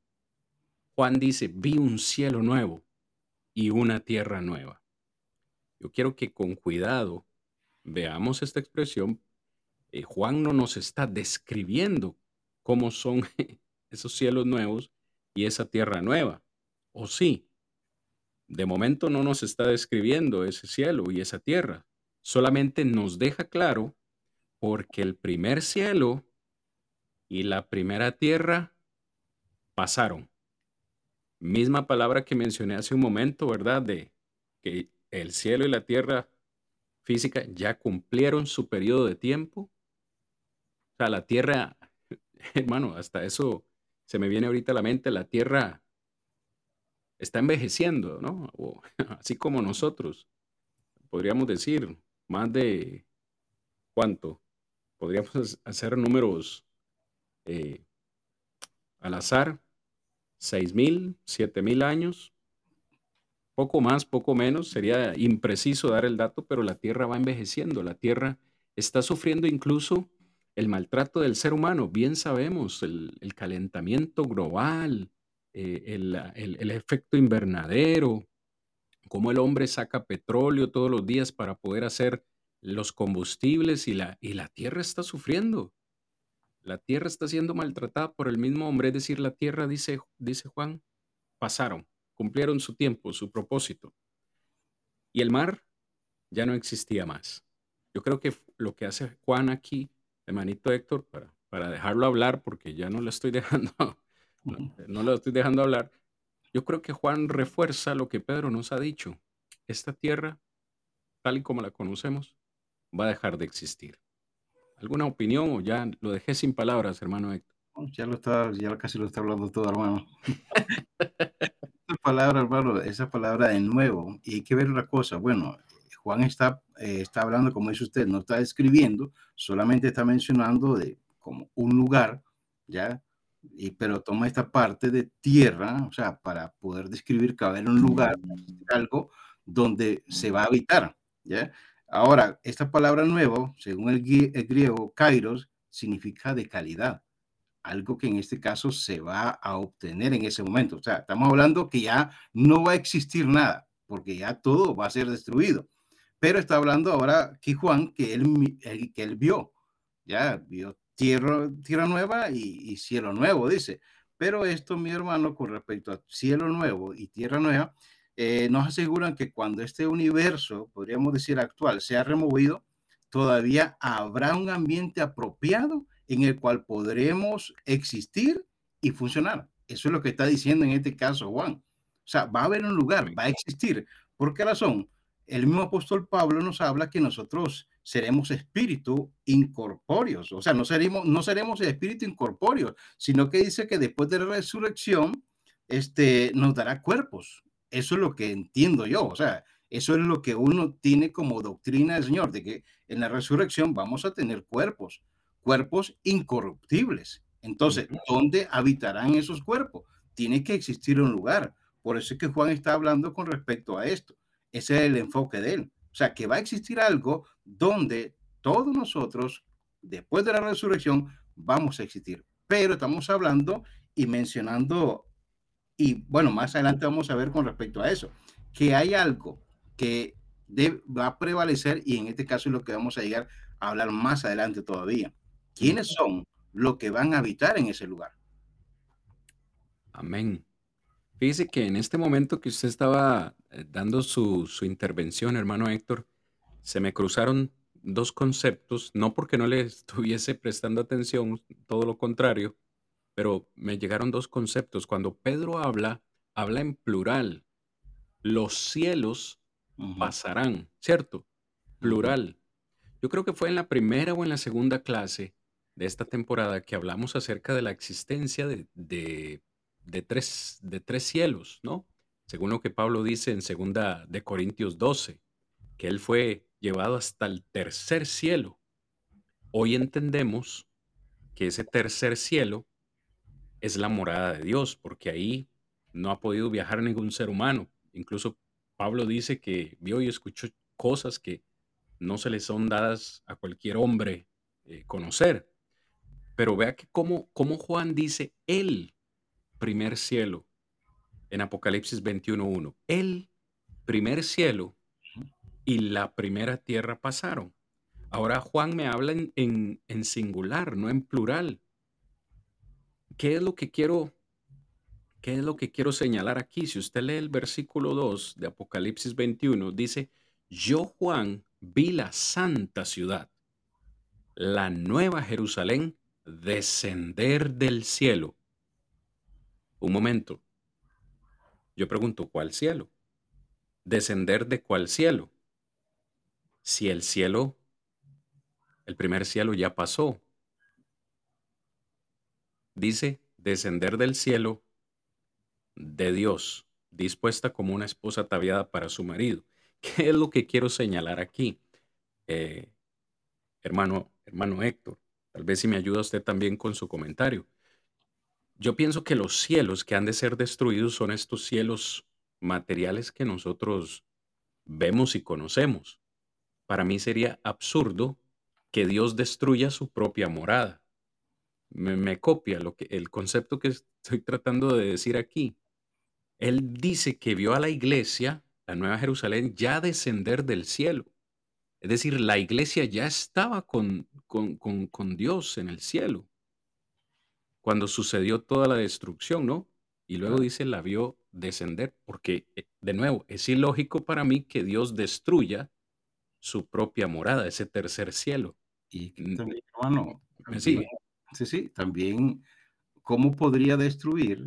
Speaker 1: Juan dice, vi un cielo nuevo y una tierra nueva. Yo quiero que con cuidado veamos esta expresión. Eh, Juan no nos está describiendo cómo son esos cielos nuevos y esa tierra nueva. ¿O sí? De momento no nos está describiendo ese cielo y esa tierra. Solamente nos deja claro porque el primer cielo y la primera tierra pasaron. Misma palabra que mencioné hace un momento, ¿verdad? De que el cielo y la tierra física ya cumplieron su periodo de tiempo. O sea, la tierra, hermano, hasta eso se me viene ahorita a la mente, la tierra está envejeciendo, ¿no? así como nosotros, podríamos decir, más de, ¿cuánto? podríamos hacer números eh, al azar, seis mil, siete mil años, poco más, poco menos, sería impreciso dar el dato, pero la Tierra va envejeciendo, la Tierra está sufriendo incluso el maltrato del ser humano, bien sabemos, el, calentamiento global, eh, el efecto invernadero, cómo el hombre saca petróleo todos los días para poder hacer los combustibles y la, y la tierra está sufriendo. La tierra está siendo maltratada por el mismo hombre, es decir, la tierra, dice, dice Juan, pasaron, cumplieron su tiempo, su propósito. Y el mar ya no existía más. Yo creo que lo que hace Juan aquí, hermanito Héctor, para, para dejarlo hablar, porque ya no lo estoy dejando, no lo estoy dejando hablar, yo creo que Juan refuerza lo que Pedro nos ha dicho. Esta tierra, tal y como la conocemos, va a dejar de existir. ¿Alguna opinión o ya lo dejé sin palabras, hermano Héctor?
Speaker 2: Ya lo está, ya casi lo está hablando todo, hermano. esa palabra, hermano, esa palabra de nuevo, y hay que ver una cosa, bueno, Juan está, eh, está hablando, como dice usted, no está describiendo, solamente está mencionando de como un lugar, ¿ya? Y, pero toma esta parte de tierra, o sea, para poder describir que va a haber un lugar, algo donde se va a habitar, ¿ya? Ahora, esta palabra nuevo, según el, griego kairos, significa de calidad, algo que en este caso se va a obtener en ese momento. O sea, estamos hablando que ya no va a existir nada, porque ya todo va a ser destruido. Pero está hablando ahora aquí Juan, que él, que él vio, ya vio tierra, tierra nueva y, y cielo nuevo, dice. Pero esto, mi hermano, con respecto a cielo nuevo y tierra nueva, eh, nos aseguran que cuando este universo, podríamos decir actual, sea removido, todavía habrá un ambiente apropiado en el cual podremos existir y funcionar. Eso es lo que está diciendo en este caso Juan. O sea, va a haber un lugar, va a existir. ¿Por qué razón? El mismo apóstol Pablo nos habla que nosotros seremos espíritu incorpóreos. O sea, no seremos, no seremos espíritu incorpóreos, sino que dice que después de la resurrección, este, nos dará cuerpos. Eso es lo que entiendo yo, o sea, eso es lo que uno tiene como doctrina del Señor, de que en la resurrección vamos a tener cuerpos, cuerpos incorruptibles. Entonces, ¿dónde habitarán esos cuerpos? Tiene que existir un lugar. Por eso es que Juan está hablando con respecto a esto. Ese es el enfoque de él. O sea, que va a existir algo donde todos nosotros, después de la resurrección, vamos a existir. Pero estamos hablando y mencionando y bueno, más adelante vamos a ver con respecto a eso, que hay algo que va a prevalecer y en este caso es lo que vamos a llegar a hablar más adelante todavía. ¿Quiénes son los que van a habitar en ese lugar?
Speaker 1: Amén. Fíjese que en este momento que usted estaba dando su, su intervención, hermano Héctor, se me cruzaron dos conceptos, no porque no le estuviese prestando atención, todo lo contrario, pero me llegaron dos conceptos. Cuando Pedro habla, habla en plural. Los cielos pasarán, ¿cierto? Plural. Yo creo que fue en la primera o en la segunda clase de esta temporada que hablamos acerca de la existencia de, de, tres, de tres cielos, ¿no? Según lo que Pablo dice en segunda de Corintios 12, que él fue llevado hasta el tercer cielo. Hoy entendemos que ese tercer cielo es la morada de Dios, porque ahí no ha podido viajar ningún ser humano. Incluso Pablo dice que vio y escuchó cosas que no se le son dadas a cualquier hombre eh, conocer. Pero vea que como, como Juan dice el primer cielo en Apocalipsis 21.1. El primer cielo y la primera tierra pasaron. Ahora Juan me habla en, singular, no en plural. ¿Qué es lo que quiero ¿Qué es lo que quiero señalar aquí? Si usted lee el versículo 2 de Apocalipsis 21, dice, yo Juan vi la santa ciudad, la nueva Jerusalén, descender del cielo. Un momento. Yo pregunto, ¿cuál cielo? ¿Descender de cuál cielo? Si el cielo, el primer cielo ya pasó. Dice, descender del cielo de Dios, dispuesta como una esposa ataviada para su marido. ¿Qué es lo que quiero señalar aquí? Eh, hermano, hermano Héctor, tal vez si me ayuda usted también con su comentario. Yo pienso que los cielos que han de ser destruidos son estos cielos materiales que nosotros vemos y conocemos. Para mí sería absurdo que Dios destruya su propia morada. Me, copia el concepto que estoy tratando de decir aquí. Él dice que vio a la iglesia, la Nueva Jerusalén, ya descender del cielo. Es decir, la iglesia ya estaba con, con, Dios en el cielo cuando sucedió toda la destrucción, ¿no? Y luego dice, la vio descender, porque, eh, de nuevo, es ilógico para mí que Dios destruya su propia morada, ese tercer cielo.
Speaker 2: Y también, hermano, sí, sí, sí, también, ¿cómo podría destruir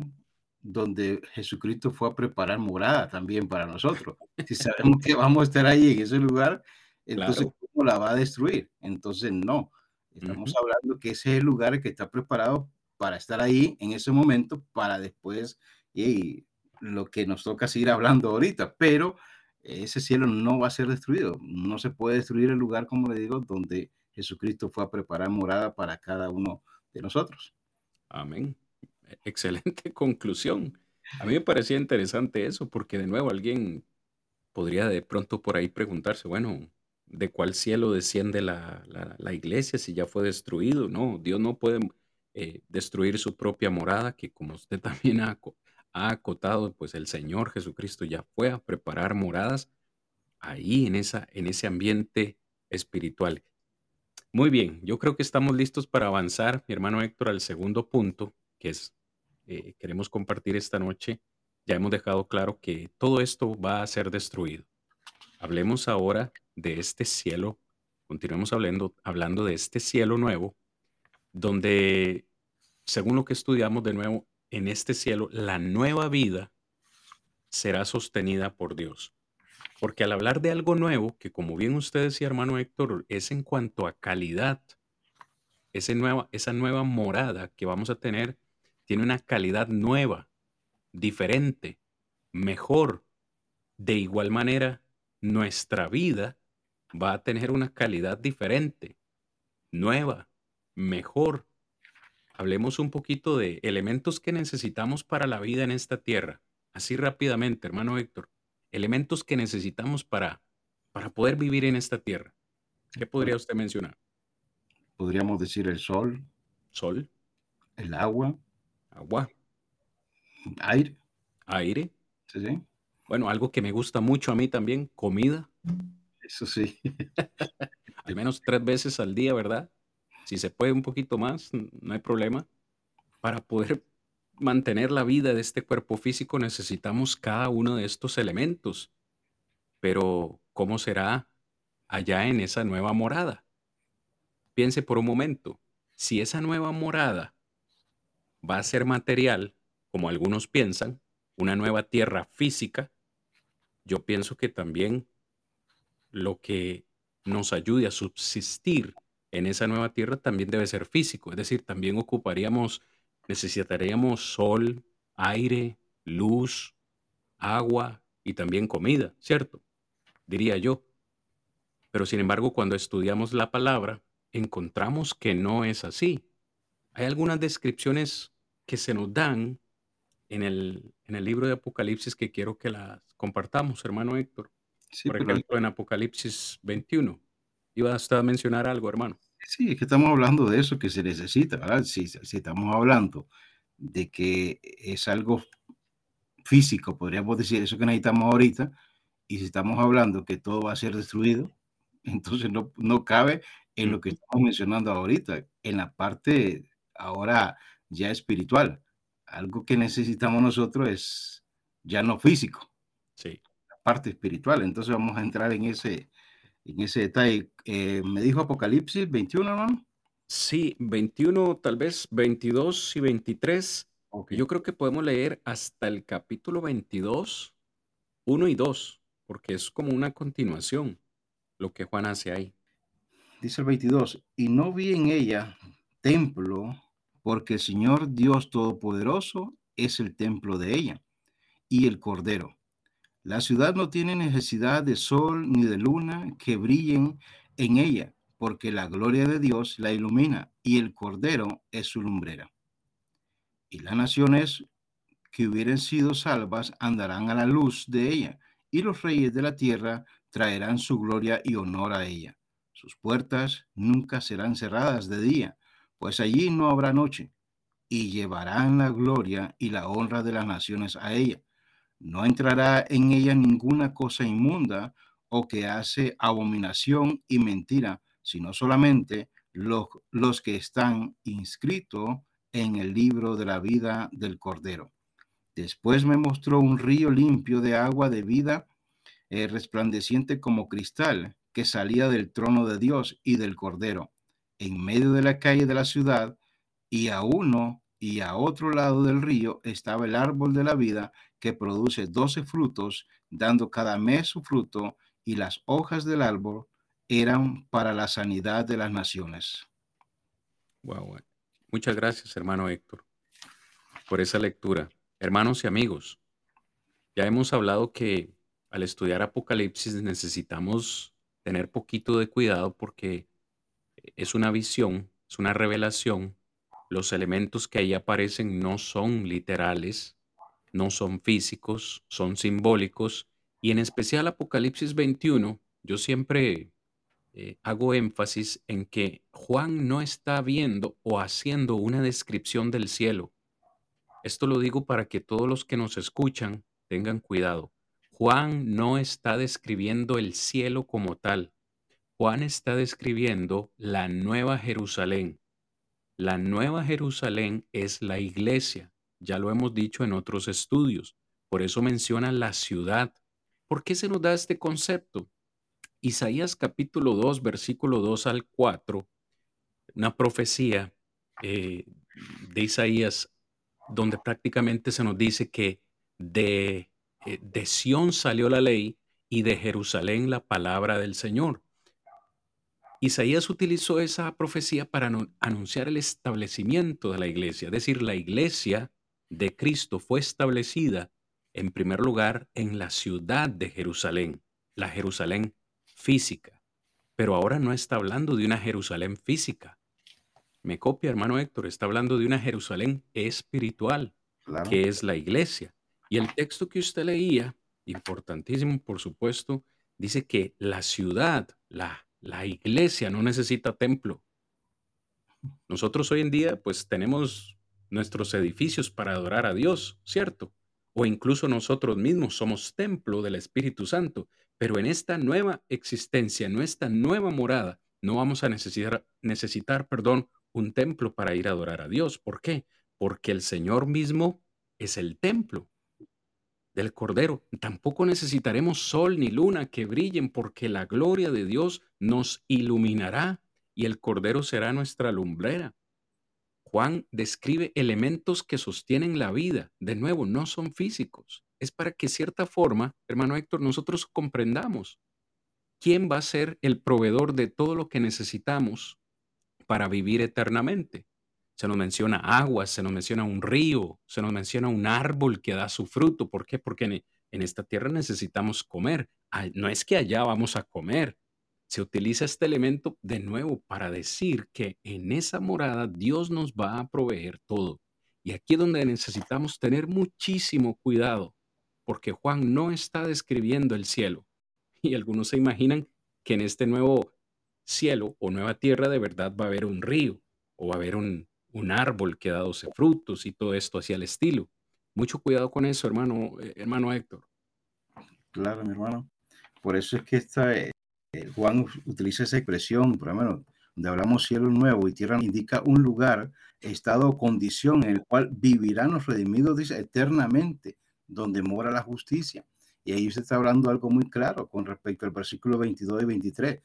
Speaker 2: donde Jesucristo fue a preparar morada también para nosotros. Si sabemos que vamos a estar ahí en ese lugar, entonces ¿cómo la va a destruir? Entonces no. Estamos hablando que ese es el lugar que está preparado para estar ahí en ese momento, para después, y lo que nos toca seguir hablando ahorita, pero ese cielo no va a ser destruido. No se puede destruir el lugar, como le digo, donde Jesucristo fue a preparar morada para cada uno de nosotros.
Speaker 1: Amén excelente conclusión. A mí me parecía interesante eso, porque de nuevo alguien podría de pronto por ahí preguntarse, bueno, ¿de cuál cielo desciende la, iglesia si ya fue destruido? No, Dios no puede eh, destruir su propia morada, que como usted también ha, ha, acotado, pues el Señor Jesucristo ya fue a preparar moradas ahí en, esa, en ese ambiente espiritual. Muy bien, yo creo que estamos listos para avanzar, mi hermano Héctor, al segundo punto, que es eh, queremos compartir esta noche, ya hemos dejado claro que todo esto va a ser destruido. Hablemos ahora de este cielo, continuemos hablando, hablando de este cielo nuevo, donde, según lo que estudiamos de nuevo, en este cielo, la nueva vida será sostenida por Dios. Porque al hablar de algo nuevo, que como bien usted decía, hermano Héctor, es en cuanto a calidad, nueva, esa nueva morada que vamos a tener tiene una calidad nueva, diferente, mejor. De igual manera, nuestra vida va a tener una calidad diferente, nueva, mejor. Hablemos un poquito de elementos que necesitamos para la vida en esta tierra. Así rápidamente, hermano Héctor. Elementos que necesitamos para, para poder vivir en esta tierra. ¿Qué podría usted mencionar?
Speaker 2: Podríamos decir el sol.
Speaker 1: Sol.
Speaker 2: El agua.
Speaker 1: Agua.
Speaker 2: Aire.
Speaker 1: Aire.
Speaker 2: Sí, sí.
Speaker 1: Bueno, algo que me gusta mucho a mí también, comida.
Speaker 2: Eso sí.
Speaker 1: Al menos tres veces al día, ¿verdad? Si se puede un poquito más, no hay problema. Para poder mantener la vida de este cuerpo físico necesitamos cada uno de estos elementos. Pero, ¿cómo será allá en esa nueva morada? Piense por un momento, si esa nueva morada va a ser material, como algunos piensan, una nueva tierra física, yo pienso que también lo que nos ayude a subsistir en esa nueva tierra también debe ser físico, es decir, también ocuparíamos, necesitaríamos sol, aire, luz, agua y también comida, ¿cierto? Diría yo. Pero sin embargo, cuando estudiamos la palabra, encontramos que no es así. Hay algunas descripciones que se nos dan en el, en el libro de Apocalipsis que quiero que las compartamos, hermano Héctor.
Speaker 2: Sí,
Speaker 1: Por
Speaker 2: pero
Speaker 1: ejemplo, en Apocalipsis 21. Iba hasta a mencionar algo, hermano.
Speaker 2: sí, es que estamos hablando de eso que se necesita, ¿verdad? Si, si estamos hablando de que es algo físico, podríamos decir, eso que necesitamos ahorita, y si estamos hablando que todo va a ser destruido, entonces no, no cabe en lo que estamos mencionando ahorita, en la parte ahora ya espiritual. Algo que necesitamos nosotros es ya no físico,
Speaker 1: Sí.
Speaker 2: la parte espiritual. Entonces vamos a entrar en ese, en ese detalle. Eh, me dijo Apocalipsis 21, hermano.
Speaker 1: Sí, 21, tal vez 22 y 23.
Speaker 2: Ok.
Speaker 1: Yo creo que podemos leer hasta el capítulo 22, 1 y 2, porque es como una continuación lo que Juan hace ahí.
Speaker 2: Dice el 22, y no vi en ella templo, porque el Señor Dios Todopoderoso es el templo de ella y el Cordero. La ciudad no tiene necesidad de sol ni de luna que brillen en ella, porque la gloria de Dios la ilumina y el Cordero es su lumbrera. Y las naciones que hubieran sido salvas andarán a la luz de ella, y los reyes de la tierra traerán su gloria y honor a ella. Sus puertas nunca serán cerradas de día, pues allí no habrá noche, y llevarán la gloria y la honra de las naciones a ella. No entrará en ella ninguna cosa inmunda o que hace abominación y mentira, sino solamente los, los que están inscritos en el libro de la vida del Cordero. Después me mostró un río limpio de agua de vida, eh, resplandeciente como cristal, que salía del trono de Dios y del Cordero, en medio de la calle de la ciudad, y a uno y a otro lado del río estaba el árbol de la vida que produce doce frutos, dando cada mes su fruto, y las hojas del árbol eran para la sanidad de las naciones.
Speaker 1: Wow. Muchas gracias, hermano Héctor, por esa lectura. Hermanos y amigos, ya hemos hablado que al estudiar Apocalipsis necesitamos tener poquito de cuidado porque es una visión, es una revelación. Los elementos que ahí aparecen no son literales, no son físicos, son simbólicos. Y en especial Apocalipsis 21, yo siempre eh, hago énfasis en que Juan no está viendo o haciendo una descripción del cielo. Esto lo digo para que todos los que nos escuchan tengan cuidado. Juan no está describiendo el cielo como tal. Juan está describiendo la nueva Jerusalén. La nueva Jerusalén es la iglesia. Ya lo hemos dicho en otros estudios. Por eso menciona la ciudad. ¿Por qué se nos da este concepto? Isaías capítulo 2, versículo 2 al 4, una profecía eh, de Isaías donde prácticamente se nos dice que de, eh, de Sión salió la ley y de Jerusalén la palabra del Señor. Isaías utilizó esa profecía para anunciar el establecimiento de la iglesia, es decir, la iglesia de Cristo fue establecida en primer lugar en la ciudad de Jerusalén, la Jerusalén física. Pero ahora no está hablando de una Jerusalén física. Me copia, hermano Héctor, está hablando de una Jerusalén espiritual,
Speaker 2: Claro.
Speaker 1: que es la iglesia. Y el texto que usted leía, importantísimo, por supuesto, dice que la ciudad, la, la iglesia no necesita templo. Nosotros hoy en día, pues tenemos nuestros edificios para adorar a Dios, ¿cierto? o incluso nosotros mismos somos templo del Espíritu Santo. Pero en esta nueva existencia, en esta nueva morada, no vamos a necesitar, necesitar perdón, un templo para ir a adorar a Dios. ¿Por qué? Porque el Señor mismo es el templo del Cordero. Tampoco necesitaremos sol ni luna que brillen porque la gloria de Dios nos iluminará y el Cordero será nuestra lumbrera. Juan describe elementos que sostienen la vida. De nuevo, no son físicos. Es para que cierta forma, hermano Héctor, nosotros comprendamos quién va a ser el proveedor de todo lo que necesitamos para vivir eternamente. Se nos menciona agua, se nos menciona un río, se nos menciona un árbol que da su fruto. ¿Por qué? Porque en, esta tierra necesitamos comer. No es que allá vamos a comer. Se utiliza este elemento de nuevo para decir que en esa morada Dios nos va a proveer todo. Y aquí es donde necesitamos tener muchísimo cuidado, porque Juan no está describiendo el cielo. Y algunos se imaginan que en este nuevo cielo o nueva tierra de verdad va a haber un río o va a haber un, un árbol que ha dado frutos y todo esto hacia el estilo. Mucho cuidado con eso, hermano, eh, hermano Héctor.
Speaker 2: Claro, mi hermano. Por eso es que esta, Juan utiliza esa expresión, por lo menos, donde hablamos cielo nuevo y tierra, indica un lugar, estado o condición en el cual vivirán los redimidos, dice, eternamente, donde mora la justicia. Y ahí usted está hablando algo muy claro con respecto al versículo 22 y 23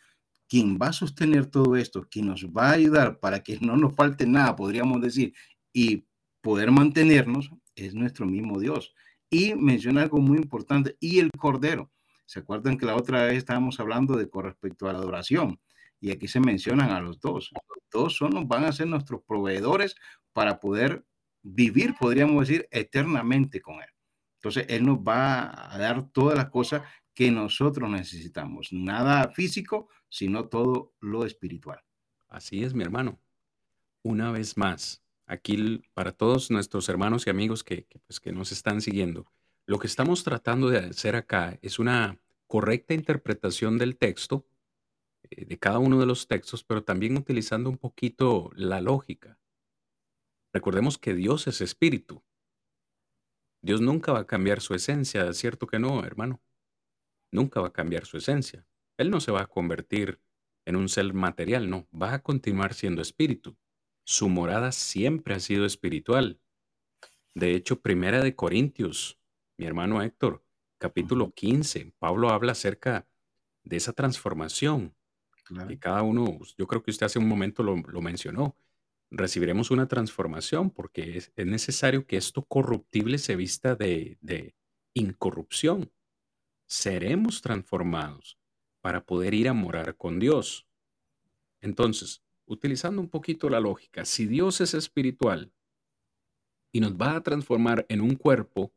Speaker 2: quien va a sostener todo esto, quien nos va a ayudar para que no nos falte nada, podríamos decir, y poder mantenernos, es nuestro mismo Dios. Y menciona algo muy importante, y el Cordero. ¿Se acuerdan que la otra vez estábamos hablando de con respecto a la adoración? Y aquí se mencionan a los dos. Los dos son, van a ser nuestros proveedores para poder vivir, podríamos decir, eternamente con Él. Entonces, Él nos va a dar todas las cosas que nosotros necesitamos. Nada físico, sino todo lo espiritual.
Speaker 1: Así es, mi hermano. Una vez más, aquí para todos nuestros hermanos y amigos que, pues, que nos están siguiendo, lo que estamos tratando de hacer acá es una correcta interpretación del texto, eh, de cada uno de los textos, pero también utilizando un poquito la lógica. Recordemos que Dios es espíritu. Dios nunca va a cambiar su esencia, ¿cierto que no, hermano? nunca va a cambiar su esencia. Él no se va a convertir en un ser material, no, va a continuar siendo espíritu. Su morada siempre ha sido espiritual. De hecho, Primera de Corintios, mi hermano Héctor, capítulo 15, Pablo habla acerca de esa transformación. Y cada uno, yo creo que usted hace un momento lo, mencionó, recibiremos una transformación porque es, necesario que esto corruptible se vista de, de incorrupción seremos transformados para poder ir a morar con Dios. Entonces, utilizando un poquito la lógica, si Dios es espiritual y nos va a transformar en un cuerpo,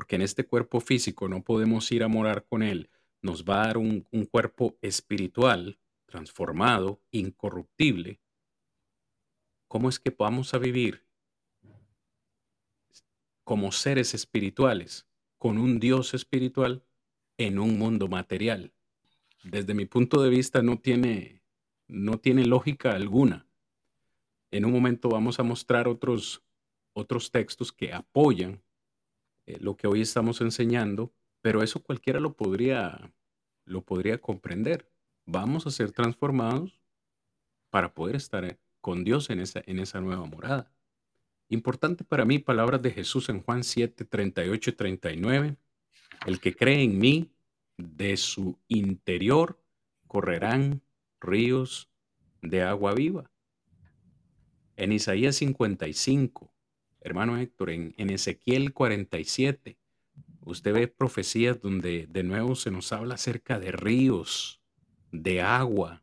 Speaker 1: porque en este cuerpo físico no podemos ir a morar con Él, nos va a dar un, cuerpo espiritual, transformado, incorruptible, ¿cómo es que vamos a vivir como seres espirituales con un Dios espiritual en un mundo material. Desde mi punto de vista no tiene, no tiene lógica alguna. En un momento vamos a mostrar otros, otros textos que apoyan eh, lo que hoy estamos enseñando, pero eso cualquiera lo podría, lo podría comprender. Vamos a ser transformados para poder estar eh, con Dios en esa, en esa nueva morada. Importante para mí, palabras de Jesús en Juan 7, 38 y 39 el que cree en mí, de su interior correrán ríos de agua viva. En Isaías 55, hermano Héctor, en, Ezequiel 47, usted ve profecías donde de nuevo se nos habla acerca de ríos, de agua.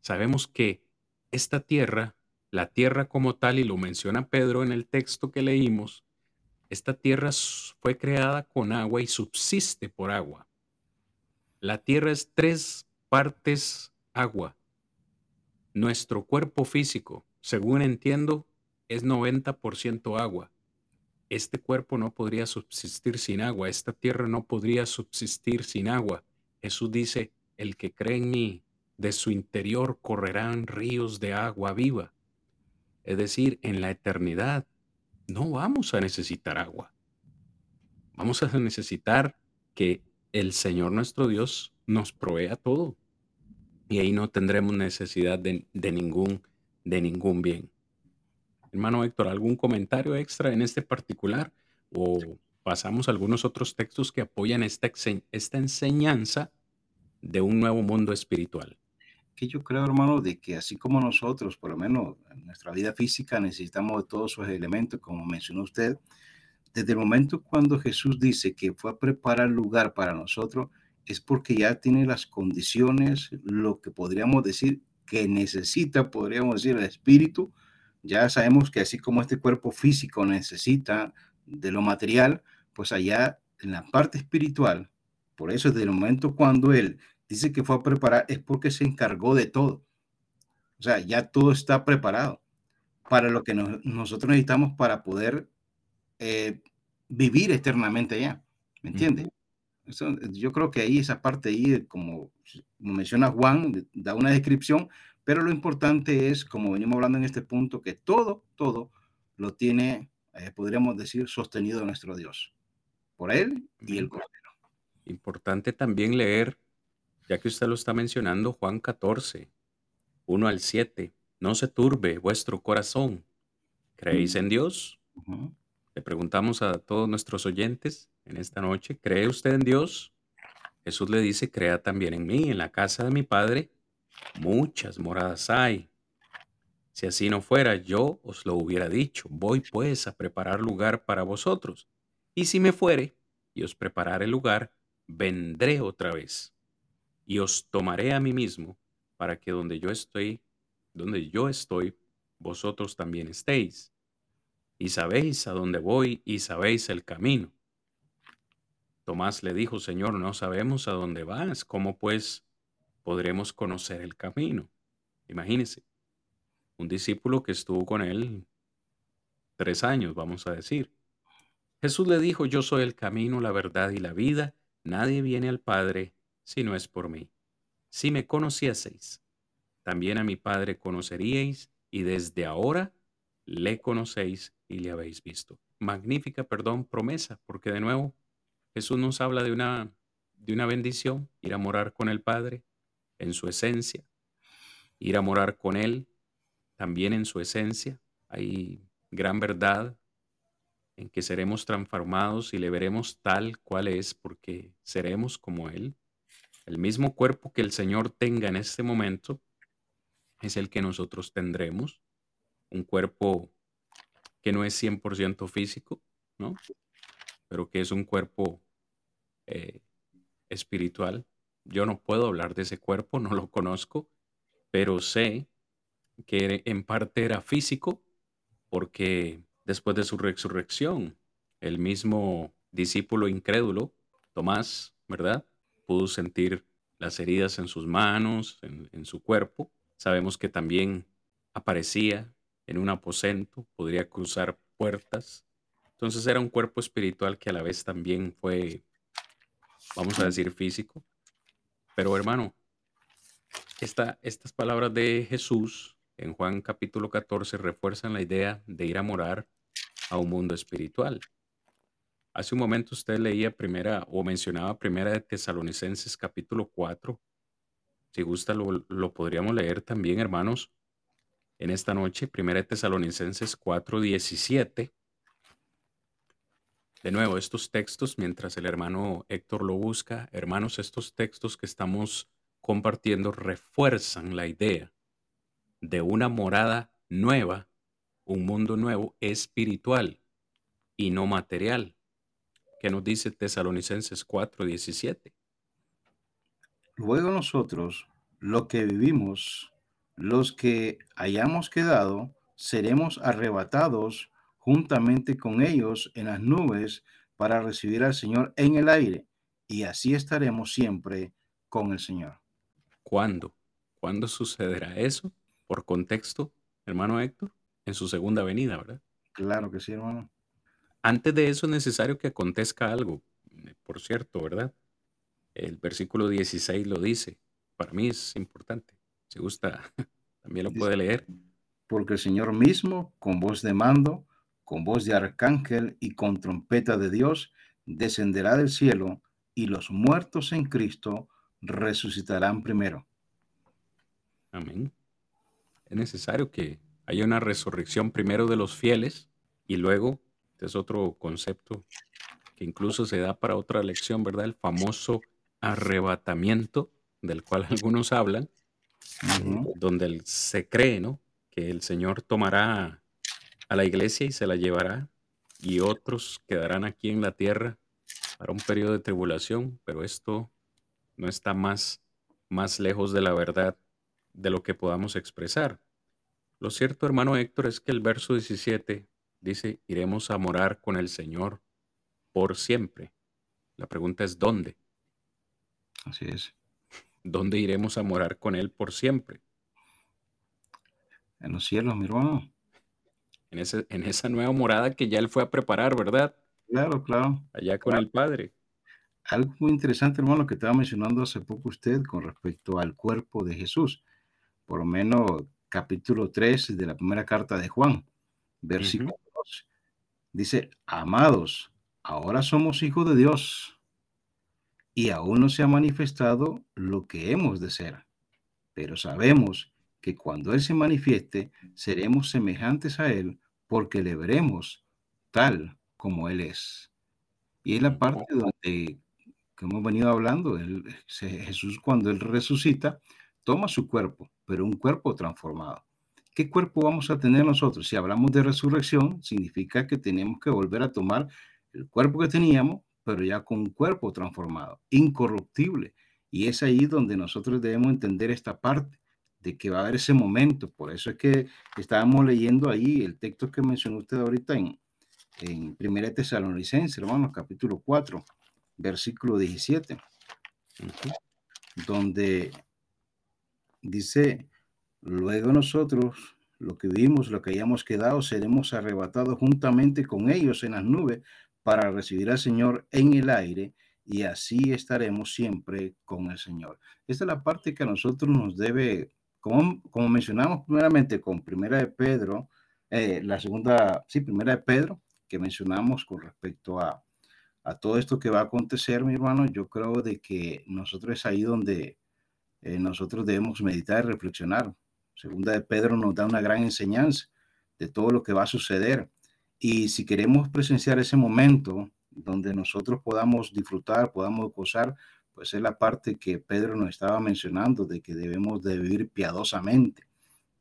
Speaker 1: Sabemos que esta tierra, la tierra como tal, y lo menciona Pedro en el texto que leímos, esta tierra fue creada con agua y subsiste por agua. La tierra es tres partes agua. Nuestro cuerpo físico, según entiendo, es 90% agua. Este cuerpo no podría subsistir sin agua, esta tierra no podría subsistir sin agua. Jesús dice, el que cree en mí, de su interior correrán ríos de agua viva. Es decir, en la eternidad no vamos a necesitar agua. vamos a necesitar que el Señor nuestro Dios nos provea todo. Y ahí no tendremos necesidad de, de ningún, de ningún bien. Hermano Héctor, ¿algún comentario extra en este particular? ¿O pasamos a algunos otros textos que apoyan esta, esta enseñanza de un nuevo mundo espiritual?
Speaker 2: Que yo creo, hermano, de que así como nosotros, por lo menos en nuestra vida física, necesitamos de todos esos elementos, como mencionó usted, desde el momento cuando Jesús dice que fue a preparar lugar para nosotros, es porque ya tiene las condiciones, lo que podríamos decir que necesita, podríamos decir, el espíritu. Ya sabemos que así como este cuerpo físico necesita de lo material, pues allá en la parte espiritual, por eso desde el momento cuando Él dice que fue a preparar, es porque se encargó de todo. O sea, ya todo está preparado para lo que nosotros necesitamos para poder eh, vivir eternamente allá. ¿Me entiendes? yo creo que ahí esa parte ahí, como menciona Juan, da una descripción, pero lo importante es, como venimos hablando en este punto, que todo, todo lo tiene, eh, podríamos decir, sostenido nuestro Dios, por Él y el Cordero.
Speaker 1: Importante también leer, ya que usted lo está mencionando, Juan 14, 1 al 7. No se turbe vuestro corazón. ¿Creéis en Dios? Le preguntamos a todos nuestros oyentes en esta noche, ¿cree usted en Dios? Jesús le dice, crea también en mí, en la casa de mi Padre, muchas moradas hay. Si así no fuera, yo os lo hubiera dicho, voy pues a preparar lugar para vosotros. Y si me fuere y os preparare lugar, vendré otra vez y os tomaré a mí mismo para que donde yo estoy, donde yo estoy, vosotros también estéis y sabéis a dónde voy y sabéis el camino. Tomás le dijo, Señor, no sabemos a dónde vas, ¿cómo pues podremos conocer el camino? Imagínese, un discípulo que estuvo con él tres años, vamos a decir. Jesús le dijo, yo soy el camino, la verdad y la vida, nadie viene al Padre si no es por mí. Si me conocieseis, también a mi Padre conoceríais, y desde ahora le conocéis y le habéis visto. Magnífica, perdón, promesa, porque de nuevo Jesús nos habla de una, de una bendición, ir a morar con el Padre en su esencia, ir a morar con Él también en su esencia. Hay gran verdad en que seremos transformados y le veremos tal cual es, porque seremos como Él. El mismo cuerpo que el Señor tenga en este momento es el que nosotros tendremos un cuerpo que no es 100% físico, ¿no? Pero que es un cuerpo eh, espiritual. Yo no puedo hablar de ese cuerpo, no lo conozco, pero sé que en parte era físico porque después de su resurrección, el mismo discípulo incrédulo, Tomás, ¿verdad? Pudo sentir las heridas en sus manos, en su cuerpo. Sabemos que también aparecía en un aposento, podría cruzar puertas. Entonces era un cuerpo espiritual que a la vez también fue, vamos a decir, físico. Pero hermano, esta, estas palabras de Jesús en Juan capítulo 14 refuerzan la idea de ir a morar a un mundo espiritual. Hace un momento usted leía primera o mencionaba primera de Tesalonicenses capítulo 4. Si gusta lo, lo podríamos leer también, hermanos en esta noche, Primera de Tesalonicenses 4:17. De nuevo, estos textos, mientras el hermano Héctor lo busca, hermanos, estos textos que estamos compartiendo refuerzan la idea de una morada nueva, un mundo nuevo espiritual y no material. ¿Qué nos dice Tesalonicenses 4:17?
Speaker 2: Luego nosotros, lo que vivimos, los que hayamos quedado, seremos arrebatados juntamente con ellos en las nubes para recibir al Señor en el aire, y así estaremos siempre con el Señor.
Speaker 1: ¿Cuándo? ¿Cuándo sucederá eso? Por contexto, hermano Héctor, en su segunda venida, ¿verdad?
Speaker 2: Claro que sí, hermano.
Speaker 1: Antes de eso es necesario que acontezca algo, por cierto, ¿verdad? El versículo 16 lo dice. Para mí es importante. Si gusta, también lo puede leer.
Speaker 2: Porque el Señor mismo, con voz de mando, con voz de arcángel y con trompeta de Dios, descenderá del cielo y los muertos en Cristo resucitarán primero.
Speaker 1: Amén. Es necesario que haya una resurrección primero de los fieles y luego, este es otro concepto que incluso se da para otra lección, ¿verdad? El famoso arrebatamiento del cual algunos hablan, donde se cree, ¿no? Que el Señor tomará a la iglesia y se la llevará y otros quedarán aquí en la tierra para un periodo de tribulación, pero esto no está más, más lejos de la verdad de lo que podamos expresar. Lo cierto, hermano Héctor, es que el verso 17 dice, iremos a morar con el Señor por siempre. La pregunta es, ¿dónde?
Speaker 2: Así es.
Speaker 1: ¿Dónde iremos a morar con Él por siempre?
Speaker 2: En los cielos, mi hermano.
Speaker 1: En, ese, en esa nueva morada que ya Él fue a preparar, ¿verdad?
Speaker 2: Claro, claro.
Speaker 1: Allá con el Padre.
Speaker 2: Algo muy interesante, hermano, que estaba mencionando hace poco usted con respecto al cuerpo de Jesús. Por lo menos capítulo 3 de la primera carta de Juan, versículo 2. Dice, amados, ahora somos hijos de Dios y aún no se ha manifestado lo que hemos de ser, pero sabemos que cuando Él se manifieste, seremos semejantes a Él porque le veremos tal como Él es. Y es la parte donde que hemos venido hablando, Jesús cuando Él resucita, toma su cuerpo, pero un cuerpo transformado. ¿Qué cuerpo vamos a tener nosotros? Si hablamos de resurrección, significa que tenemos que volver a tomar el cuerpo que teníamos, pero ya con un cuerpo transformado, incorruptible. Y es ahí donde nosotros debemos entender esta parte de que va a haber ese momento. Por eso es que estábamos leyendo ahí el texto que mencionó usted ahorita en, en 1 Tesalonicenses, hermanos, capítulo 4, versículo 17, donde dice, luego nosotros, lo que vimos, lo que hayamos quedado, seremos arrebatados juntamente con ellos en las nubes para recibir al Señor en el aire y así estaremos siempre con el Señor. Esta es la parte que a nosotros nos debe, como, como mencionamos primeramente con Primera de Pedro, eh, la segunda, sí, Primera de Pedro, que mencionamos con respecto a, a todo esto que va a acontecer, mi hermano, yo creo de que nosotros es ahí donde eh, nosotros debemos meditar y reflexionar. Segunda de Pedro nos da una gran enseñanza de todo lo que va a suceder. Y si queremos presenciar ese momento donde nosotros podamos disfrutar, podamos gozar, pues es la parte que Pedro nos estaba mencionando de que debemos de vivir piadosamente.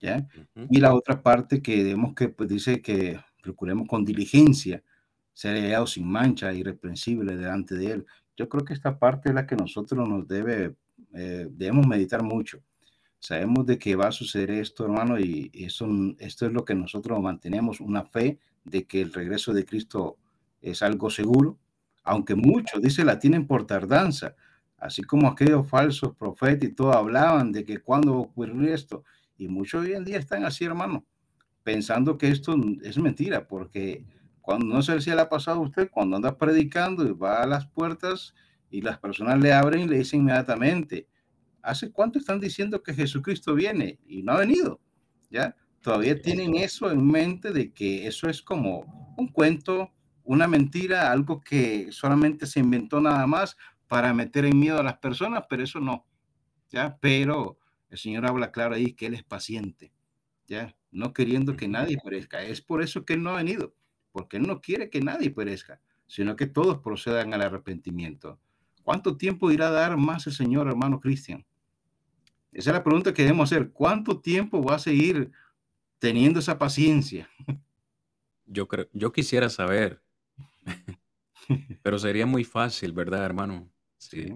Speaker 2: ¿ya? Y la otra parte que debemos que pues, dice que procuremos con diligencia ser hallado sin mancha, irreprensible delante de Él. Yo creo que esta parte es la que nosotros nos debe, eh, debemos meditar mucho. Sabemos de que va a suceder esto, hermano, y eso, esto es lo que nosotros mantenemos, una fe de que el regreso de Cristo es algo seguro, aunque muchos, dice, la tienen por tardanza, así como aquellos falsos profetas y todo hablaban de que cuándo va a ocurrir esto, y muchos hoy en día están así, hermano, pensando que esto es mentira, porque cuando no sé si le ha pasado a usted, cuando anda predicando y va a las puertas y las personas le abren y le dicen inmediatamente, ¿hace cuánto están diciendo que Jesucristo viene y no ha venido? ¿Ya? Todavía tienen eso en mente de que eso es como un cuento, una mentira, algo que solamente se inventó nada más para meter en miedo a las personas, pero eso no. ¿Ya? Pero el Señor habla claro ahí que Él es paciente, ¿ya? No queriendo que nadie perezca. Es por eso que Él no ha venido porque Él no quiere que nadie perezca, sino que todos procedan al arrepentimiento. ¿Cuánto tiempo irá a dar más el Señor, hermano Cristian? Esa es la pregunta que debemos hacer. ¿Cuánto tiempo va a seguir teniendo esa paciencia?
Speaker 1: Yo creo, yo quisiera saber, pero sería muy fácil, ¿verdad, hermano? Si,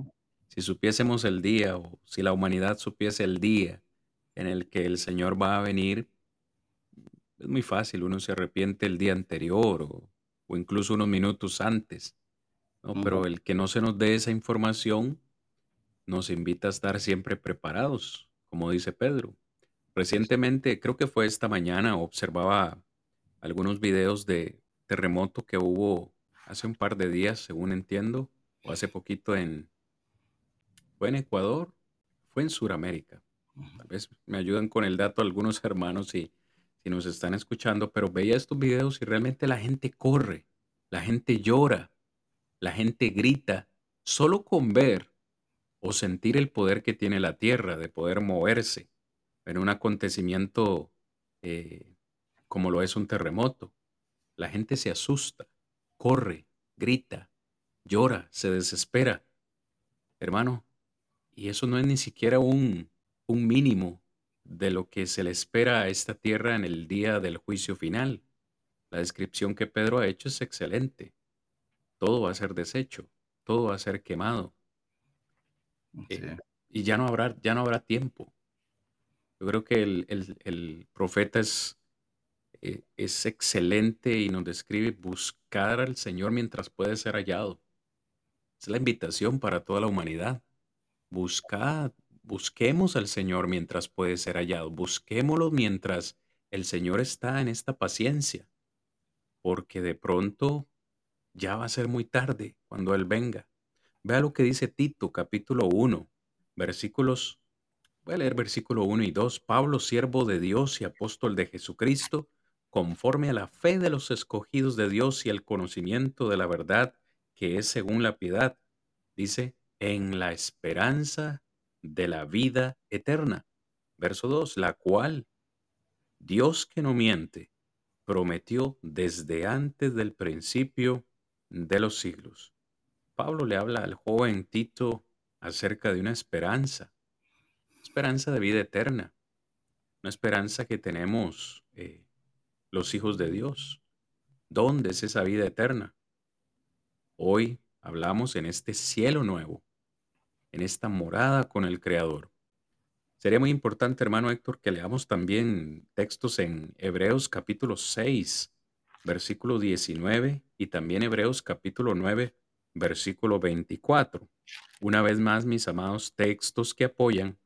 Speaker 1: si supiésemos el día o si la humanidad supiese el día en el que el Señor va a venir, es muy fácil, uno se arrepiente el día anterior o, incluso unos minutos antes, ¿no? Pero el que no se nos dé esa información nos invita a estar siempre preparados, como dice Pedro. Recientemente, creo que fue esta mañana, observaba algunos videos de terremoto que hubo hace un par de días, según entiendo, o hace poquito en, fue en Ecuador, fue en Sudamérica. Tal vez me ayudan con el dato algunos hermanos y si nos están escuchando, pero veía estos videos y realmente la gente corre, la gente llora, La gente grita solo con ver o sentir el poder que tiene la tierra de poder moverse en un acontecimiento eh, como lo es un terremoto. La gente se asusta, corre, grita, llora, se desespera. Hermano, y eso no es ni siquiera un, un mínimo de lo que se le espera a esta tierra en el día del juicio final. La descripción que Pedro ha hecho es excelente. Todo va a ser deshecho, todo va a ser quemado. Eh, y ya no habrá, ya no habrá tiempo. Yo creo que el, profeta es, eh, es excelente y nos describe buscar al Señor mientras puede ser hallado. Es la invitación para toda la humanidad. Buscad, busquemos al Señor mientras puede ser hallado. Busquémoslo mientras el Señor está en esta paciencia. Porque de pronto ya va a ser muy tarde cuando Él venga. Vea lo que dice Tito, capítulo 1, versículos, voy a leer versículo 1 y 2. Pablo, siervo de Dios y apóstol de Jesucristo, conforme a la fe de los escogidos de Dios y el conocimiento de la verdad que es según la piedad, dice, en la esperanza de la vida eterna. Verso 2, la cual Dios que no miente, prometió desde antes del principio de los siglos Pablo le habla al joven Tito acerca de una esperanza, esperanza de vida eterna, una esperanza que tenemos eh, los hijos de Dios. ¿Dónde es esa vida eterna? Hoy hablamos en este cielo nuevo, en esta morada con el Creador. Sería muy importante, hermano Héctor, que leamos también textos en Hebreos capítulo 6, versículo 19 y también Hebreos capítulo 9, versículo 24. Una vez más, mis amados, textos que apoyan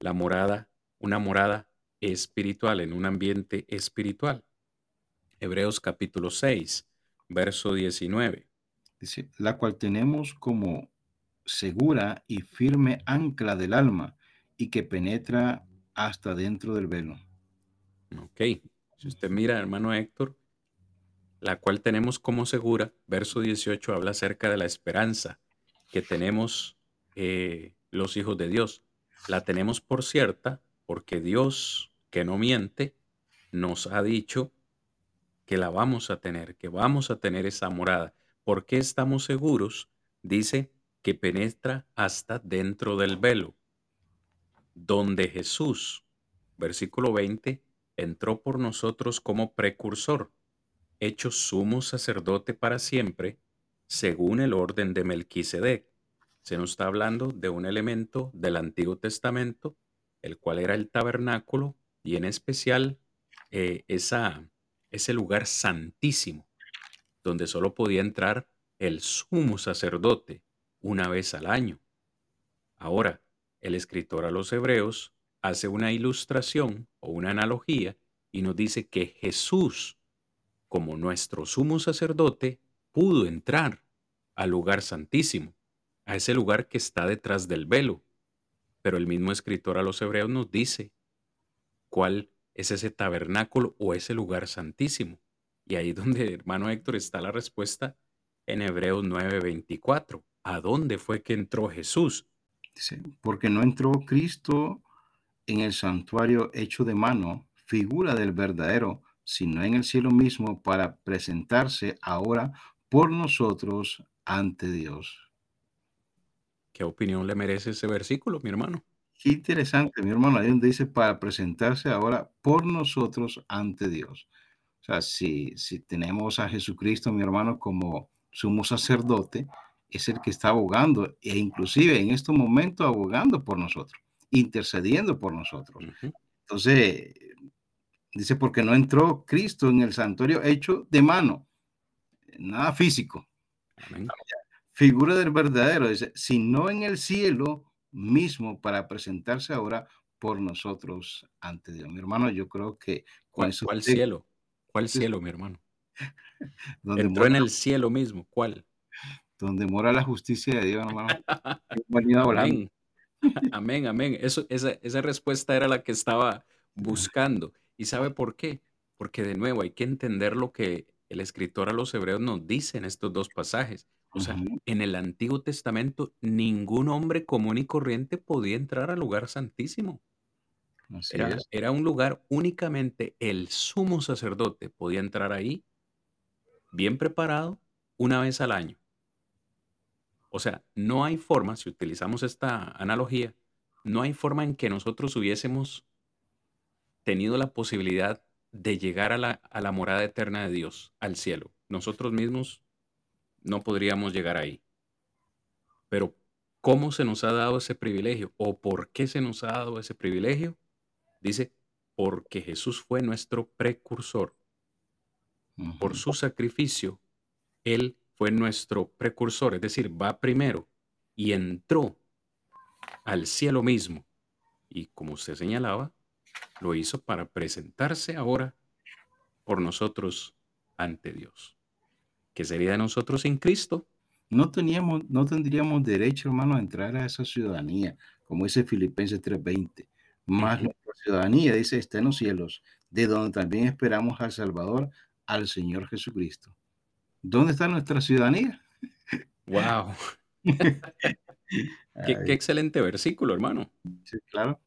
Speaker 1: la morada, una morada espiritual, en un ambiente espiritual. Hebreos capítulo 6, verso 19.
Speaker 2: Dice, la cual tenemos como segura y firme ancla del alma y que penetra hasta dentro del velo.
Speaker 1: Ok, si usted mira, hermano Héctor, la cual tenemos como segura. Verso 18 habla acerca de la esperanza que tenemos eh, los hijos de Dios. La tenemos por cierta porque Dios, que no miente, nos ha dicho que la vamos a tener, que vamos a tener esa morada. ¿Por qué estamos seguros? Dice que penetra hasta dentro del velo, donde Jesús, versículo 20, entró por nosotros como precursor hecho sumo sacerdote para siempre, según el orden de Melquisedec. Se nos está hablando de un elemento del Antiguo Testamento, el cual era el tabernáculo y en especial eh, ese lugar santísimo, donde solo podía entrar el sumo sacerdote una vez al año. Ahora, el escritor a los hebreos hace una ilustración o una analogía y nos dice que Jesús como nuestro sumo sacerdote, pudo entrar al lugar santísimo, a ese lugar que está detrás del velo. Pero el mismo escritor a los hebreos nos dice cuál es ese tabernáculo o ese lugar santísimo. Y ahí donde, hermano Héctor, está la respuesta en Hebreos 9:24. ¿A dónde fue que entró Jesús?
Speaker 2: Dice, porque no entró Cristo en el santuario hecho de mano, figura del verdadero, sino en el cielo mismo para presentarse ahora por nosotros ante Dios.
Speaker 1: ¿Qué opinión le merece ese versículo, mi hermano?
Speaker 2: Qué interesante, mi hermano, ahí donde dice para presentarse ahora por nosotros ante Dios. Sea, si, si tenemos a Jesucristo, mi hermano, como sumo sacerdote, es el que está abogando e inclusive en este momento abogando por nosotros, intercediendo por nosotros. Entonces, Dice, porque no entró Cristo en el santuario hecho de mano, nada físico. Figura del verdadero, dice, sino en el cielo mismo para presentarse ahora por nosotros ante Dios. Mi hermano, yo creo que...
Speaker 1: ¿Cuál, cielo? ¿Cuál cielo, mi hermano? donde Entró en el cielo mismo, ¿cuál?
Speaker 2: Donde mora la justicia de Dios, hermano.
Speaker 1: amén. amén, amén. Eso, esa, esa respuesta era la que estaba buscando. ¿Y sabe por qué? Porque de nuevo hay que entender lo que el escritor a los hebreos nos dice en estos dos pasajes. O sea, en el Antiguo Testamento ningún hombre común y corriente podía entrar al lugar santísimo.
Speaker 2: Así
Speaker 1: Era,
Speaker 2: es.
Speaker 1: era un lugar únicamente el sumo sacerdote podía entrar ahí bien preparado una vez al año. O sea, no hay forma, si utilizamos esta analogía, no hay forma en que nosotros hubiésemos tenido la posibilidad de llegar a la, a la morada eterna de Dios, al cielo. Nosotros mismos no podríamos llegar ahí. Pero ¿cómo se nos ha dado ese privilegio? ¿O por qué se nos ha dado ese privilegio? Dice, porque Jesús fue nuestro precursor. Por su sacrificio, Él fue nuestro precursor, es decir, va primero y entró al cielo mismo. Y como usted señalaba, lo hizo para presentarse ahora por nosotros ante Dios. ¿Qué sería de nosotros sin Cristo?
Speaker 2: No teníamos, no tendríamos derecho, hermano, a entrar a esa ciudadanía, como dice Filipenses 3:20. Más nuestra ciudadanía, dice, está en los cielos, de donde también esperamos al Salvador, al Señor Jesucristo. ¿Dónde está nuestra ciudadanía?
Speaker 1: Wow, qué, excelente versículo, hermano.
Speaker 2: sí, claro.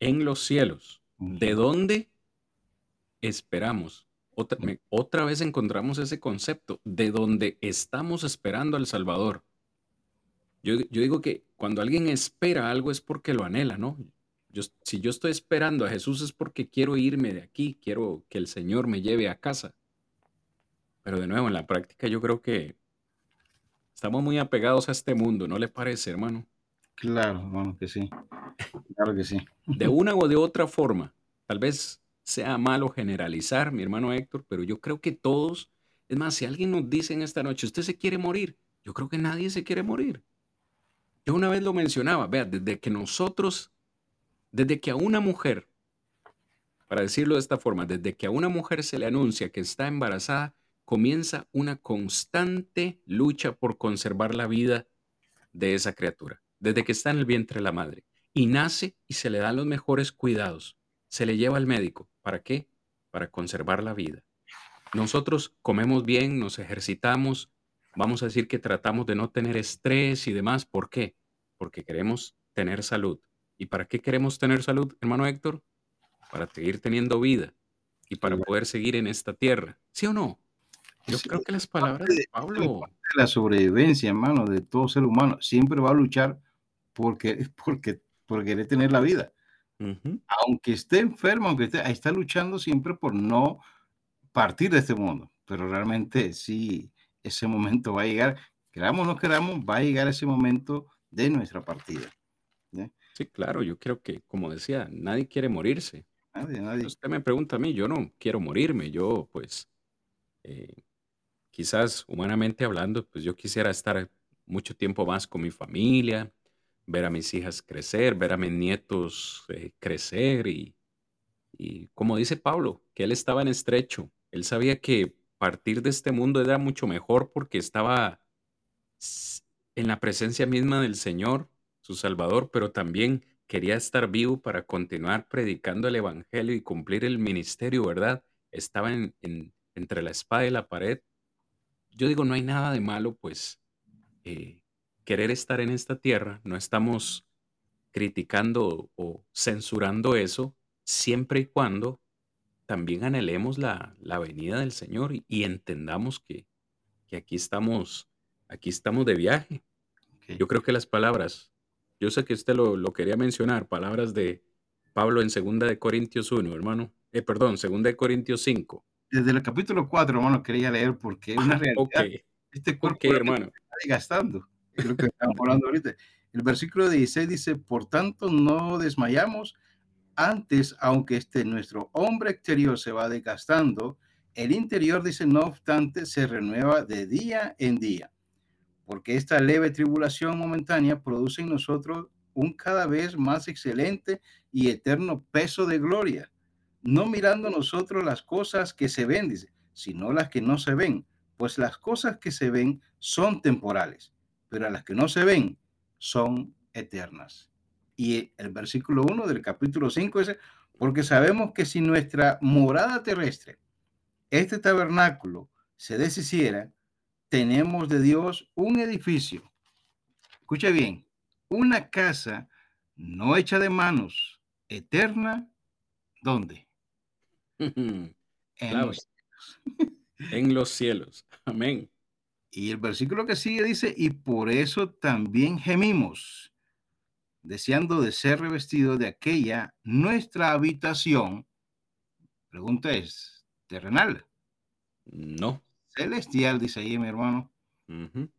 Speaker 1: En los cielos, ¿de dónde esperamos? Otra, me- otra vez encontramos ese concepto, de donde estamos esperando al Salvador. Yo, yo digo que cuando alguien espera algo es porque lo anhela, ¿no? Yo, si yo estoy esperando a Jesús es porque quiero irme de aquí, quiero que el Señor me lleve a casa. Pero de nuevo, en la práctica yo creo que estamos muy apegados a este mundo, ¿no le parece, hermano?
Speaker 2: Claro, hermano, que sí. Claro que sí.
Speaker 1: De una o de otra forma, tal vez sea malo generalizar, mi hermano Héctor, pero yo creo que todos, es más, si alguien nos dice en esta noche, usted se quiere morir, yo creo que nadie se quiere morir. Yo una vez lo mencionaba, vea, desde que nosotros, desde que a una mujer, para decirlo de esta forma, desde que a una mujer se le anuncia que está embarazada, comienza una constante lucha por conservar la vida de esa criatura, desde que está en el vientre de la madre. Y nace y se le dan los mejores cuidados. Se le lleva al médico. ¿Para qué? Para conservar la vida. Nosotros comemos bien, nos ejercitamos, vamos a decir que tratamos de no tener estrés y demás. ¿Por qué? Porque queremos tener salud. ¿Y para qué queremos tener salud, hermano Héctor? Para seguir teniendo vida y para poder seguir en esta tierra. ¿Sí o no? Yo
Speaker 2: Es,
Speaker 1: creo que las palabras de
Speaker 2: de,
Speaker 1: Pablo.
Speaker 2: la sobrevivencia, hermano, de todo ser humano. Siempre va a luchar porque, porque, por querer tener la vida.
Speaker 1: Ujú,
Speaker 2: Aunque esté enfermo, aunque esté, ahí está luchando siempre por no partir de este mundo. Pero realmente sí, ese momento va a llegar. Queramos o no queramos, va a llegar ese momento de nuestra partida. ¿eh?
Speaker 1: Sí, claro, yo creo que, como decía, nadie quiere morirse.
Speaker 2: Nadie, nadie.
Speaker 1: usted me pregunta a mí, yo no quiero morirme, yo pues eh, quizás humanamente hablando, pues yo quisiera estar mucho tiempo más con mi familia, ver a mis hijas crecer, ver a mis nietos eh, crecer y, y como dice Pablo, que él estaba en estrecho, él sabía que partir de este mundo era mucho mejor porque estaba en la presencia misma del Señor, su Salvador, pero también quería estar vivo para continuar predicando el Evangelio y cumplir el ministerio, ¿verdad? Estaba en, en- entre la espada y la pared. Yo digo, no hay nada de malo, pues, eh, querer estar en esta tierra, no estamos criticando o censurando eso, siempre y cuando también anhelemos la, la venida del Señor y, y entendamos que, que aquí estamos, aquí estamos de viaje
Speaker 2: Okay.
Speaker 1: yo creo que las palabras, yo sé que usted lo, lo quería mencionar, palabras de Pablo en segunda de Corintios uno hermano. Eh, perdón, segunda de Corintios 5.
Speaker 2: Desde el capítulo 4, hermano, quería leer porque es una realidad. Este
Speaker 1: ok,
Speaker 2: cuerpo realmente
Speaker 1: hermano.
Speaker 2: está desgastando. Es lo que estamos hablando ahorita. El versículo 16 dice, por tanto no desmayamos, antes, aunque este nuestro hombre exterior se va desgastando, el interior, dice, no obstante, se renueva de día en día, porque esta leve tribulación momentánea produce en nosotros un cada vez más excelente y eterno peso de gloria, no mirando nosotros las cosas que se ven, dice, sino las que no se ven, pues las cosas que se ven son temporales, pero las que no se ven son eternas. Y el versículo 1 del capítulo 5 dice, porque sabemos que si nuestra morada terrestre, este tabernáculo, se deshiciera, tenemos de Dios un edificio. Escuche bien, una casa no hecha de manos, eterna, ¿dónde?
Speaker 1: En
Speaker 2: los cielos.
Speaker 1: En los cielos. Amén.
Speaker 2: Y el versículo que sigue dice, y por eso también gemimos, deseando de ser revestidos de aquella nuestra habitación. Pregunta es, terrenal,
Speaker 1: No.
Speaker 2: Celestial, dice ahí mi hermano.
Speaker 1: Ujú,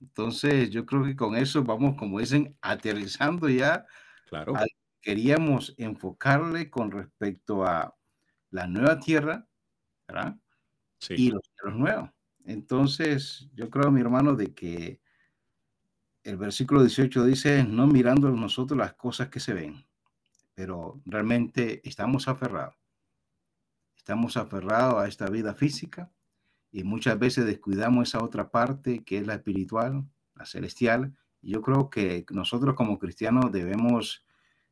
Speaker 2: Entonces, yo creo que con eso vamos, como dicen, aterrizando ya.
Speaker 1: Claro.
Speaker 2: Queríamos enfocarle con respecto a la nueva tierra, ¿verdad?
Speaker 1: Sí.
Speaker 2: Y los cielos nuevos. Entonces, yo creo, mi hermano, de que el versículo 18 dice, no mirando nosotros las cosas que se ven, pero realmente estamos aferrados. Estamos aferrados a esta vida física y muchas veces descuidamos esa otra parte que es la espiritual, la celestial. Y yo creo que nosotros como cristianos debemos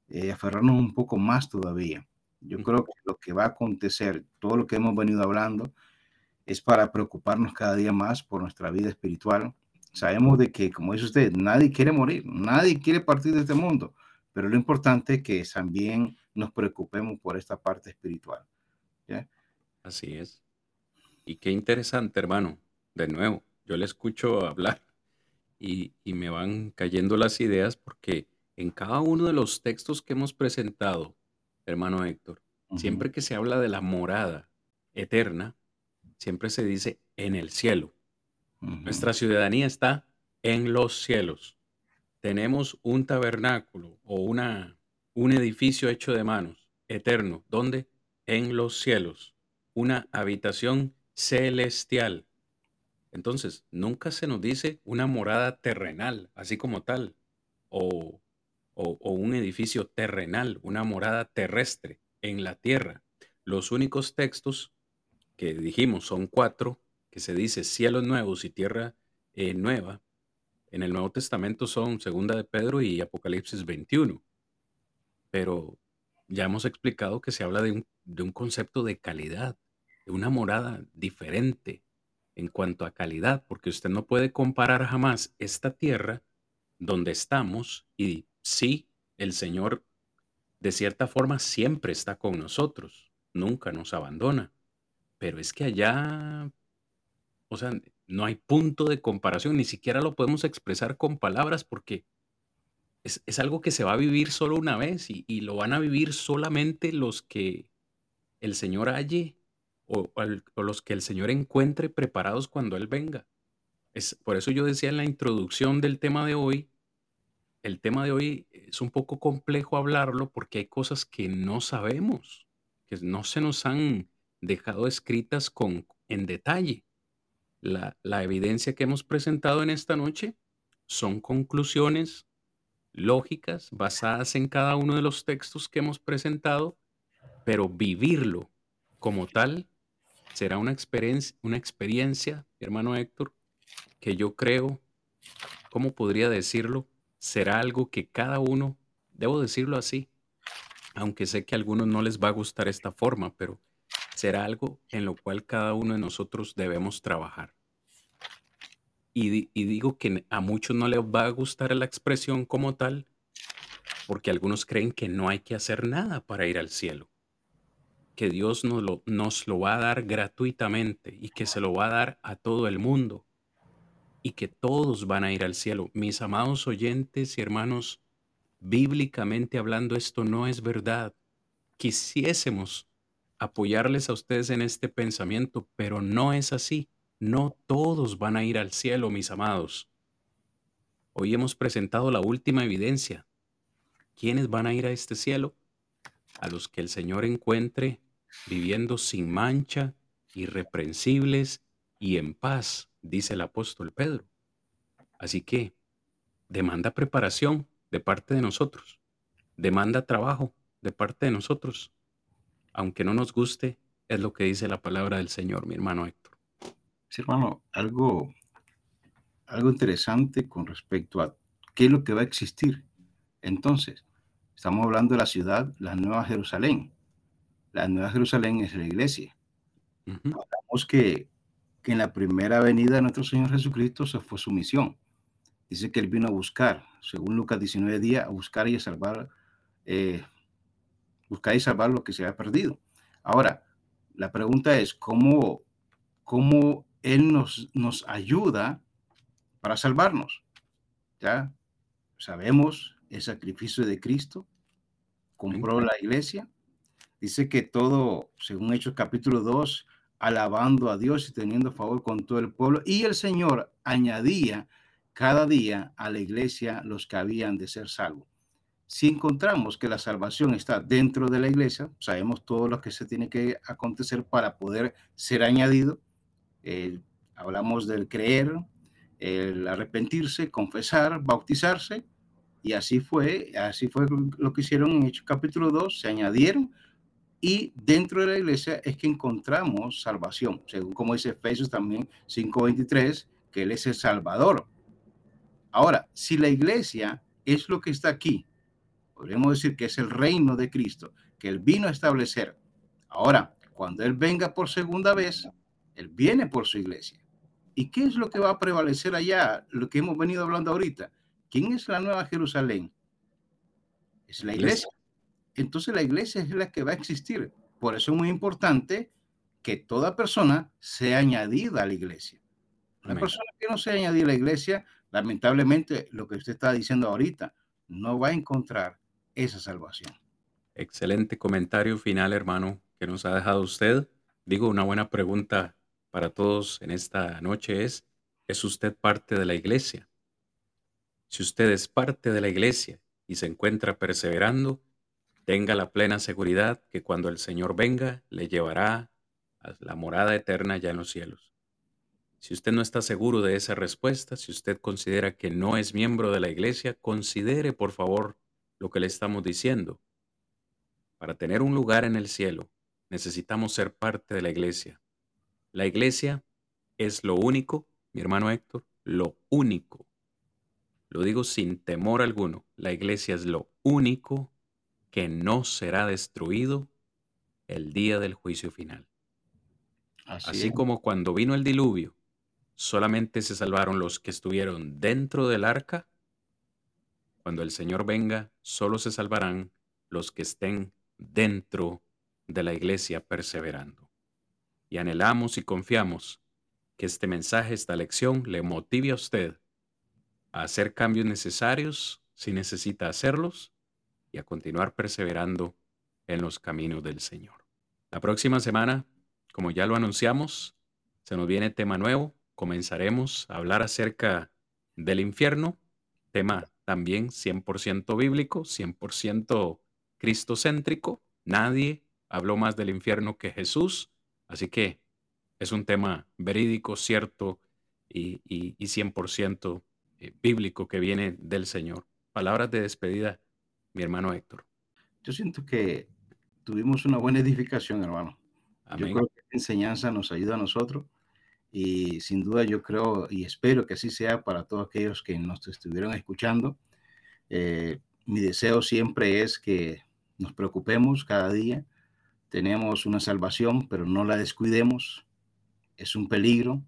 Speaker 2: eh, aferrarnos un poco más todavía. Yo creo que lo que va a acontecer, todo lo que hemos venido hablando, es para preocuparnos cada día más por nuestra vida espiritual. Sabemos de que, como dice usted, nadie quiere morir, nadie quiere partir de este mundo, pero lo importante es que también nos preocupemos por esta parte espiritual. ¿ya?
Speaker 1: Así es. Y qué interesante, hermano. De nuevo, yo le escucho hablar y, y me van cayendo las ideas porque en cada uno de los textos que hemos presentado, hermano Héctor, siempre que se habla de la morada eterna, siempre se dice en el cielo. Nuestra ciudadanía está en los cielos. Tenemos un tabernáculo o una, un edificio hecho de manos, eterno. ¿Dónde? En los cielos. Una habitación celestial. Entonces, nunca se nos dice una morada terrenal, así como tal, o, o- un edificio terrenal, una morada terrestre en la tierra. Los únicos textos que dijimos son cuatro, que se dice cielos nuevos y tierra eh, nueva. En el Nuevo Testamento son Segunda de Pedro y Apocalipsis 21. Pero ya hemos explicado que se habla de un, de un concepto de calidad, una morada diferente en cuanto a calidad, porque usted no puede comparar jamás esta tierra donde estamos y sí, el Señor de cierta forma siempre está con nosotros, nunca nos abandona, pero es que allá, o sea, no hay punto de comparación, ni siquiera lo podemos expresar con palabras porque es, es algo que se va a vivir solo una vez y, lo van a vivir solamente los que el Señor halle o, los que el Señor encuentre preparados cuando Él venga. Es, por eso yo decía en la introducción del tema de hoy, el tema de hoy es un poco complejo hablarlo porque hay cosas que no sabemos, que no se nos han dejado escritas con, en detalle. La, la evidencia que hemos presentado en esta noche son conclusiones lógicas basadas en cada uno de los textos que hemos presentado, pero vivirlo como tal será una experiencia, una experiencia, hermano Héctor, que yo creo, ¿cómo podría decirlo? Será algo que cada uno, debo decirlo así, aunque sé que a algunos no les va a gustar esta forma, pero será algo en lo cual cada uno de nosotros debemos trabajar. Y, y digo que a muchos no les va a gustar la expresión como tal, porque algunos creen que no hay que hacer nada para ir al cielo, que Dios nos lo, nos lo va a dar gratuitamente y que se lo va a dar a todo el mundo y que todos van a ir al cielo. Mis amados oyentes y hermanos, bíblicamente hablando, esto no es verdad. Quisiésemos apoyarles a ustedes en este pensamiento, pero no es así. No todos van a ir al cielo, mis amados. Hoy hemos presentado la última evidencia. ¿Quiénes van a ir a este cielo? A los que el Señor encuentre viviendo sin mancha, irreprensibles y en paz, dice el apóstol Pedro. Así que demanda preparación de parte de nosotros, demanda trabajo de parte de nosotros. Aunque no nos guste, es lo que dice la palabra del Señor, mi hermano Héctor.
Speaker 2: Sí, hermano, algo, algo interesante con respecto a qué es lo que va a existir. Entonces, estamos hablando de la ciudad, la Nueva Jerusalén. La Nueva Jerusalén es la iglesia. Vemos que que en la primera venida de nuestro Señor Jesucristo se fue su misión. Dice que Él vino a buscar, según Lucas 19 días, a buscar y a salvar, eh, buscar y salvar lo que se ha perdido. Ahora, la pregunta es, ¿cómo, cómo Él nos, nos ayuda para salvarnos? Ya sabemos el sacrificio de Cristo, compró la iglesia. Dice que todo, según Hechos capítulo 2, alabando a Dios y teniendo favor con todo el pueblo. Y el Señor añadía cada día a la iglesia los que habían de ser salvos. Si encontramos que la salvación está dentro de la iglesia, sabemos todo lo que se tiene que acontecer para poder ser añadido. Hablamos del creer, el arrepentirse, confesar, bautizarse, y así fue, así fue lo que hicieron en Hechos capítulo 2, se añadieron y dentro de la iglesia es que encontramos salvación, según como dice Efesios también 5:23, que Él es el Salvador. Ahora, si la iglesia es lo que está aquí, podríamos decir que es el reino de Cristo, que Él vino a establecer. Ahora, cuando Él venga por segunda vez, Él viene por su iglesia. ¿Y qué es lo que va a prevalecer allá? Lo que hemos venido hablando ahorita. ¿Quién es la nueva Jerusalén? Es la iglesia entonces la iglesia es la que va a existir. Por eso es muy importante que toda persona sea añadida a la iglesia. La persona que no sea añadida a la iglesia, lamentablemente, lo que usted está diciendo ahorita, no va a encontrar esa salvación.
Speaker 1: Excelente comentario final, hermano, que nos ha dejado usted. Digo, una buena pregunta para todos en esta noche es, ¿es usted parte de la iglesia? Si usted es parte de la iglesia y se encuentra perseverando, Tenga la plena seguridad que cuando el Señor venga, le llevará a la morada eterna ya en los cielos. Si usted no está seguro de esa respuesta, si usted considera que no es miembro de la iglesia, considere por favor lo que le estamos diciendo. Para tener un lugar en el cielo, necesitamos ser parte de la iglesia. La iglesia es lo único, mi hermano Héctor, lo único. Lo digo sin temor alguno. La iglesia es lo único que no será destruido el día del juicio final. Así, como cuando vino el diluvio, solamente se salvaron los que estuvieron dentro del arca, cuando el Señor venga, solo se salvarán los que estén dentro de la iglesia perseverando. Y anhelamos y confiamos que este mensaje, esta lección, le motive a usted a hacer cambios necesarios si necesita hacerlos y a continuar perseverando en los caminos del Señor. La próxima semana, como ya lo anunciamos, se nos viene tema nuevo. Comenzaremos a hablar acerca del infierno, tema también 100% bíblico, 100% cristocéntrico. Nadie habló más del infierno que Jesús, así que es un tema verídico, cierto y, y 100% eh, bíblico que viene del Señor. Palabras de despedida mi hermano Héctor.
Speaker 2: Yo siento que tuvimos una buena edificación, hermano. Yo creo que esta enseñanza nos ayuda a nosotros y sin duda yo creo y espero que así sea para todos aquellos que nos estuvieron escuchando. Eh, mi deseo siempre es que nos preocupemos cada día. Tenemos una salvación, pero no la descuidemos. Es un peligro.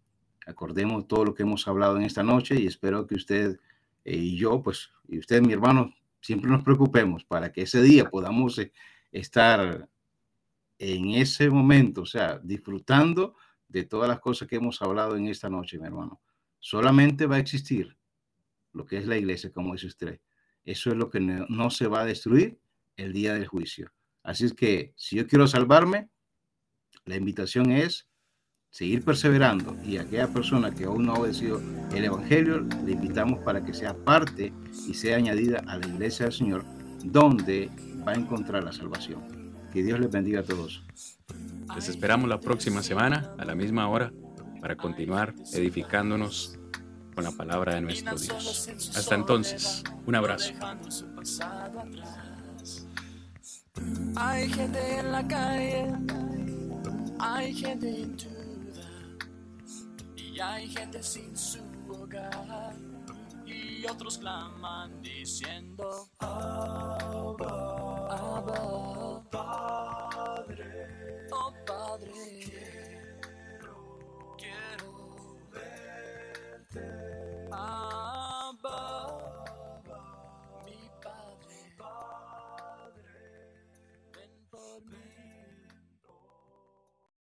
Speaker 2: Acordemos todo lo que hemos hablado en esta noche y espero que usted eh, y yo, pues, y usted, mi hermano, siempre nos preocupemos para que ese día podamos eh, estar en ese momento, o sea, disfrutando de todas las cosas que hemos hablado en esta noche, mi hermano. Solamente va a existir lo que es la iglesia, como dice usted. Eso es lo que no, se va a destruir el día del juicio. Así es que si yo quiero salvarme, la invitación es seguir perseverando y aquella persona que aún no ha obedecido el Evangelio, le invitamos para que sea parte y sea añadida a la iglesia del Señor, donde va a encontrar la salvación. Que Dios les bendiga a todos.
Speaker 1: Les esperamos la próxima semana a la misma hora para continuar edificándonos con la palabra de nuestro Dios. Hasta entonces, un abrazo. Hay gente en la calle, hay gente en y hay gente sin su hogar. Y otros claman diciendo: Abba, Abba, Abba.